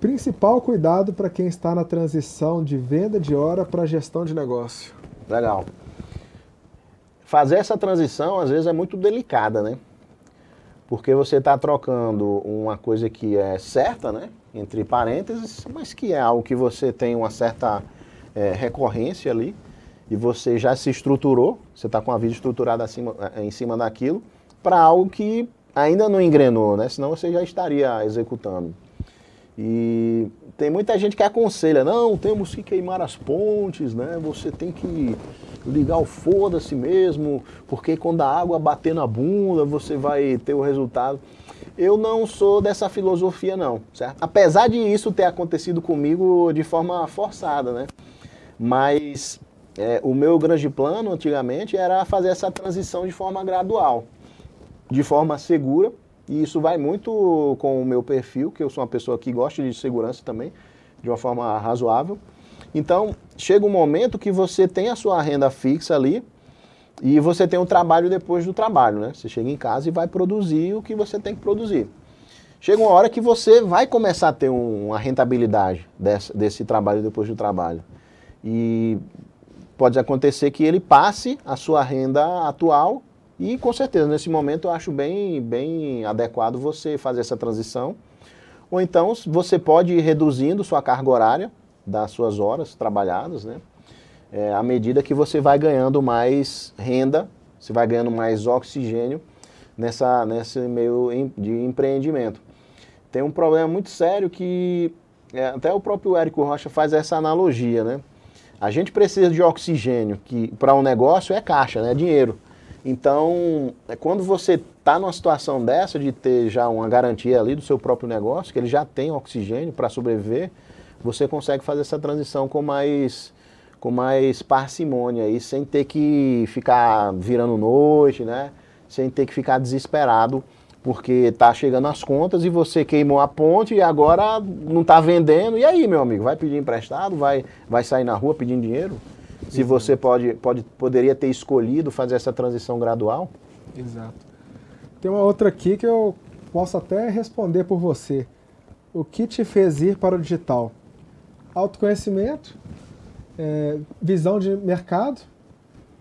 Principal cuidado para quem está na transição de venda de hora para gestão de negócio. Legal. Fazer essa transição, às vezes, é muito delicada, né? Porque você está trocando uma coisa que é certa, né? Entre parênteses, mas que é algo que você tem uma certa é, recorrência ali e você já se estruturou, você está com a vida estruturada acima, é, em cima daquilo, para algo que ainda não engrenou, né? Senão você já estaria executando. E tem muita gente que aconselha, não, temos que queimar as pontes, né? Você tem que ligar o foda-se mesmo, porque quando a água bater na bunda, você vai ter o resultado. Eu não sou dessa filosofia não, certo? Apesar de isso ter acontecido comigo de forma forçada, né? Mas é, o meu grande plano antigamente era fazer essa transição de forma gradual, de forma segura, e isso vai muito com o meu perfil, que eu sou uma pessoa que gosta de segurança também, de uma forma razoável. Então, chega um momento que você tem a sua renda fixa ali e você tem um trabalho depois do trabalho, né? Você chega em casa e vai produzir o que você tem que produzir. Chega uma hora que você vai começar a ter uma rentabilidade desse, desse trabalho depois do trabalho. E pode acontecer que ele passe a sua renda atual e com certeza, nesse momento eu acho bem, bem adequado você fazer essa transição. Ou então você pode ir reduzindo sua carga horária das suas horas trabalhadas, né? É, à medida que você vai ganhando mais renda, você vai ganhando mais oxigênio nessa, nesse meio de empreendimento. Tem um problema muito sério que é, até o próprio Érico Rocha faz essa analogia, né? A gente precisa de oxigênio, que para um negócio é caixa, né? é dinheiro. Então, é quando você está numa situação dessa de ter já uma garantia ali do seu próprio negócio, que ele já tem oxigênio para sobreviver, você consegue fazer essa transição com mais com mais parcimônia aí, sem ter que ficar virando noite, né? Sem ter que ficar desesperado porque tá chegando as contas e você queimou a ponte e agora não está vendendo. E aí, meu amigo, vai pedir emprestado? Vai, vai sair na rua pedindo dinheiro? Se você pode, pode, poderia ter escolhido fazer essa transição gradual? Exato. Tem uma outra aqui que eu posso até responder por você. O que te fez ir para o digital? Autoconhecimento, é, visão de mercado,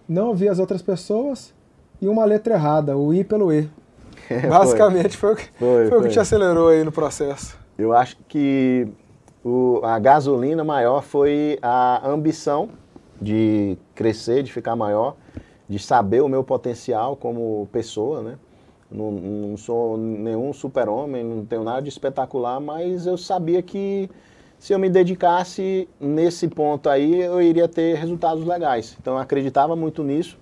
não ouvir as outras pessoas e uma letra errada, o I pelo E. *laughs* Basicamente foi, foi, o, que, foi, foi o que te acelerou aí no processo. Eu acho que o, a gasolina maior foi a ambição de crescer, de ficar maior, de saber o meu potencial como pessoa, né? Não, não sou nenhum super-homem, não tenho nada de espetacular, mas eu sabia que se eu me dedicasse nesse ponto aí, eu iria ter resultados legais. Então eu acreditava muito nisso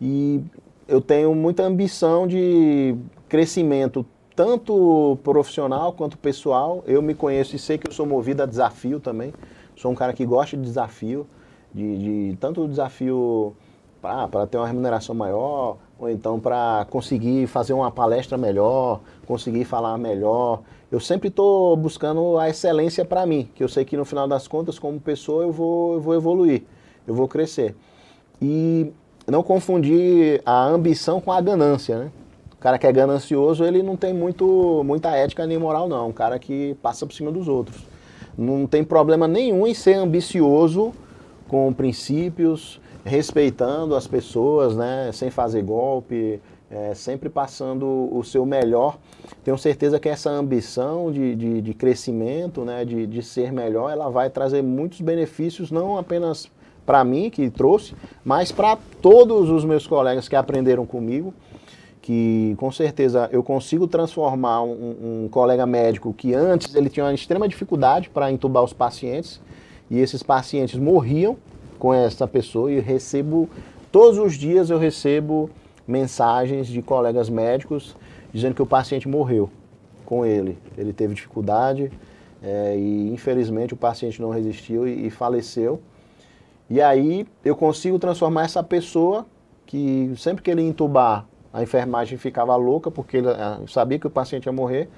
e eu tenho muita ambição de crescimento, tanto profissional quanto pessoal. Eu me conheço e sei que eu sou movido a desafio também. Sou um cara que gosta de desafio, de, de tanto desafio para ter uma remuneração maior, ou então para conseguir fazer uma palestra melhor, conseguir falar melhor. Eu sempre estou buscando a excelência para mim, que eu sei que no final das contas, como pessoa, eu vou, eu vou evoluir, eu vou crescer. E não confundir a ambição com a ganância, né? O cara que é ganancioso, ele não tem muito, muita ética nem moral, não. Um cara que passa por cima dos outros. Não tem problema nenhum em ser ambicioso com princípios, respeitando as pessoas, né? Sem fazer golpe, é, sempre passando o seu melhor. Tenho certeza que essa ambição de, de, de crescimento, né? De, de ser melhor, ela vai trazer muitos benefícios, não apenas para mim, que trouxe, mas para todos os meus colegas que aprenderam comigo, que com certeza eu consigo transformar um, um colega médico que antes ele tinha uma extrema dificuldade para entubar os pacientes, e esses pacientes morriam com essa pessoa, e recebo, todos os dias eu recebo mensagens de colegas médicos dizendo que o paciente morreu com ele. Ele teve dificuldade é, e infelizmente o paciente não resistiu e, e faleceu. E aí eu consigo transformar essa pessoa que sempre que ele entubar, a enfermagem ficava louca porque ele ah, sabia que o paciente ia morrer,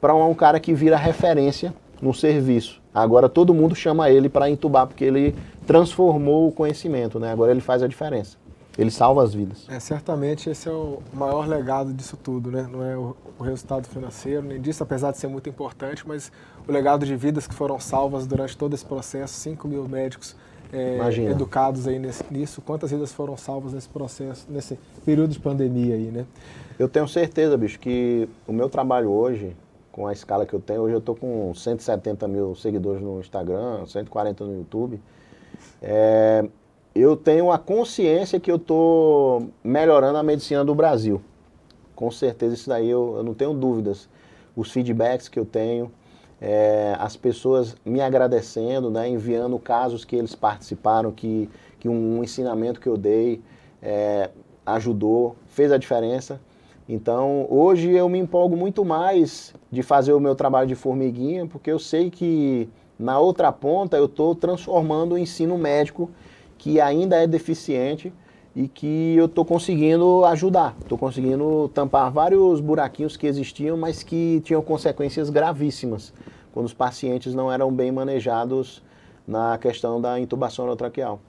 para um cara que vira referência no serviço. Agora todo mundo chama ele para entubar porque ele transformou o conhecimento, né? Agora ele faz a diferença. Ele salva as vidas. É, certamente esse é o maior legado disso tudo, né? Não é o, o resultado financeiro, nem disso, apesar de ser muito importante, mas o legado de vidas que foram salvas durante todo esse processo, 5 mil médicos é, educados aí nesse, nisso, quantas vidas foram salvas nesse processo, nesse período de pandemia aí, né? Eu tenho certeza, bicho, que o meu trabalho hoje, com a escala que eu tenho, hoje eu estou com 170 mil seguidores no Instagram, 140 no YouTube, é, eu tenho a consciência que eu estou melhorando a medicina do Brasil. Com certeza isso daí eu, eu não tenho dúvidas. Os feedbacks que eu tenho, é, as pessoas me agradecendo, né, enviando casos que eles participaram, que, que um, um ensinamento que eu dei é, ajudou, fez a diferença. Então, hoje eu me empolgo muito mais de fazer o meu trabalho de formiguinha, porque eu sei que na outra ponta eu estou transformando o ensino médico, que ainda é deficiente, e que eu estou conseguindo ajudar. Estou conseguindo tampar vários buraquinhos que existiam, mas que tinham consequências gravíssimas quando os pacientes não eram bem manejados na questão da intubação orotraqueal.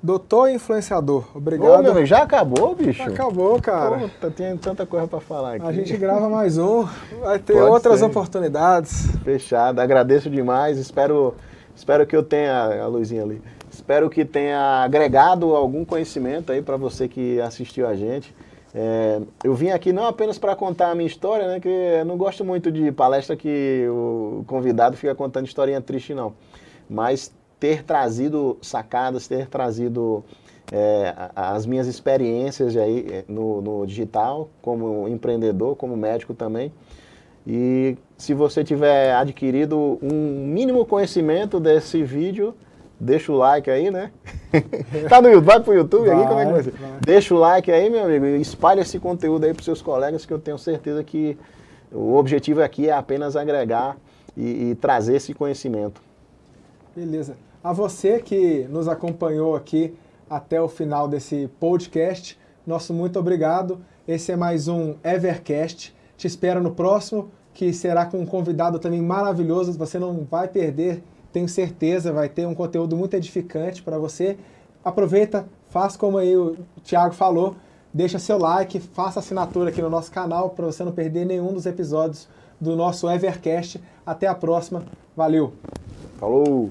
Doutor influenciador, obrigado. Ô, meu, já acabou, bicho? Já acabou, cara. Puta, tem tanta coisa para falar aqui. A gente grava mais um, vai ter Pode outras ser. oportunidades. Fechado, agradeço demais, espero, espero que eu tenha, a luzinha ali, espero que tenha agregado algum conhecimento aí para você que assistiu a gente. É, eu vim aqui não apenas para contar a minha história, né, que eu não gosto muito de palestra que o convidado fica contando historinha triste, não. Mas ter trazido sacadas, ter trazido é, as minhas experiências aí é, no, no, digital, como empreendedor, como médico também. E se você tiver adquirido um mínimo conhecimento desse vídeo, Deixa o like aí, né? *laughs* tá no YouTube, vai pro YouTube Vai, aqui, como é que vai ser? vai. Deixa o like aí, meu amigo, e espalhe esse conteúdo aí pros seus colegas, que eu tenho certeza que o objetivo aqui é apenas agregar e, e trazer esse conhecimento. Beleza. A você que nos acompanhou aqui até o final desse podcast, nosso muito obrigado. Esse é mais um Evercast. Te espero no próximo, que será com um convidado também maravilhoso. Você não vai perder, tenho certeza, vai ter um conteúdo muito edificante para você. Aproveita, faça como aí o Thiago falou, deixa seu like, faça assinatura aqui no nosso canal para você não perder nenhum dos episódios do nosso Evercast. Até a próxima. Valeu! Falou!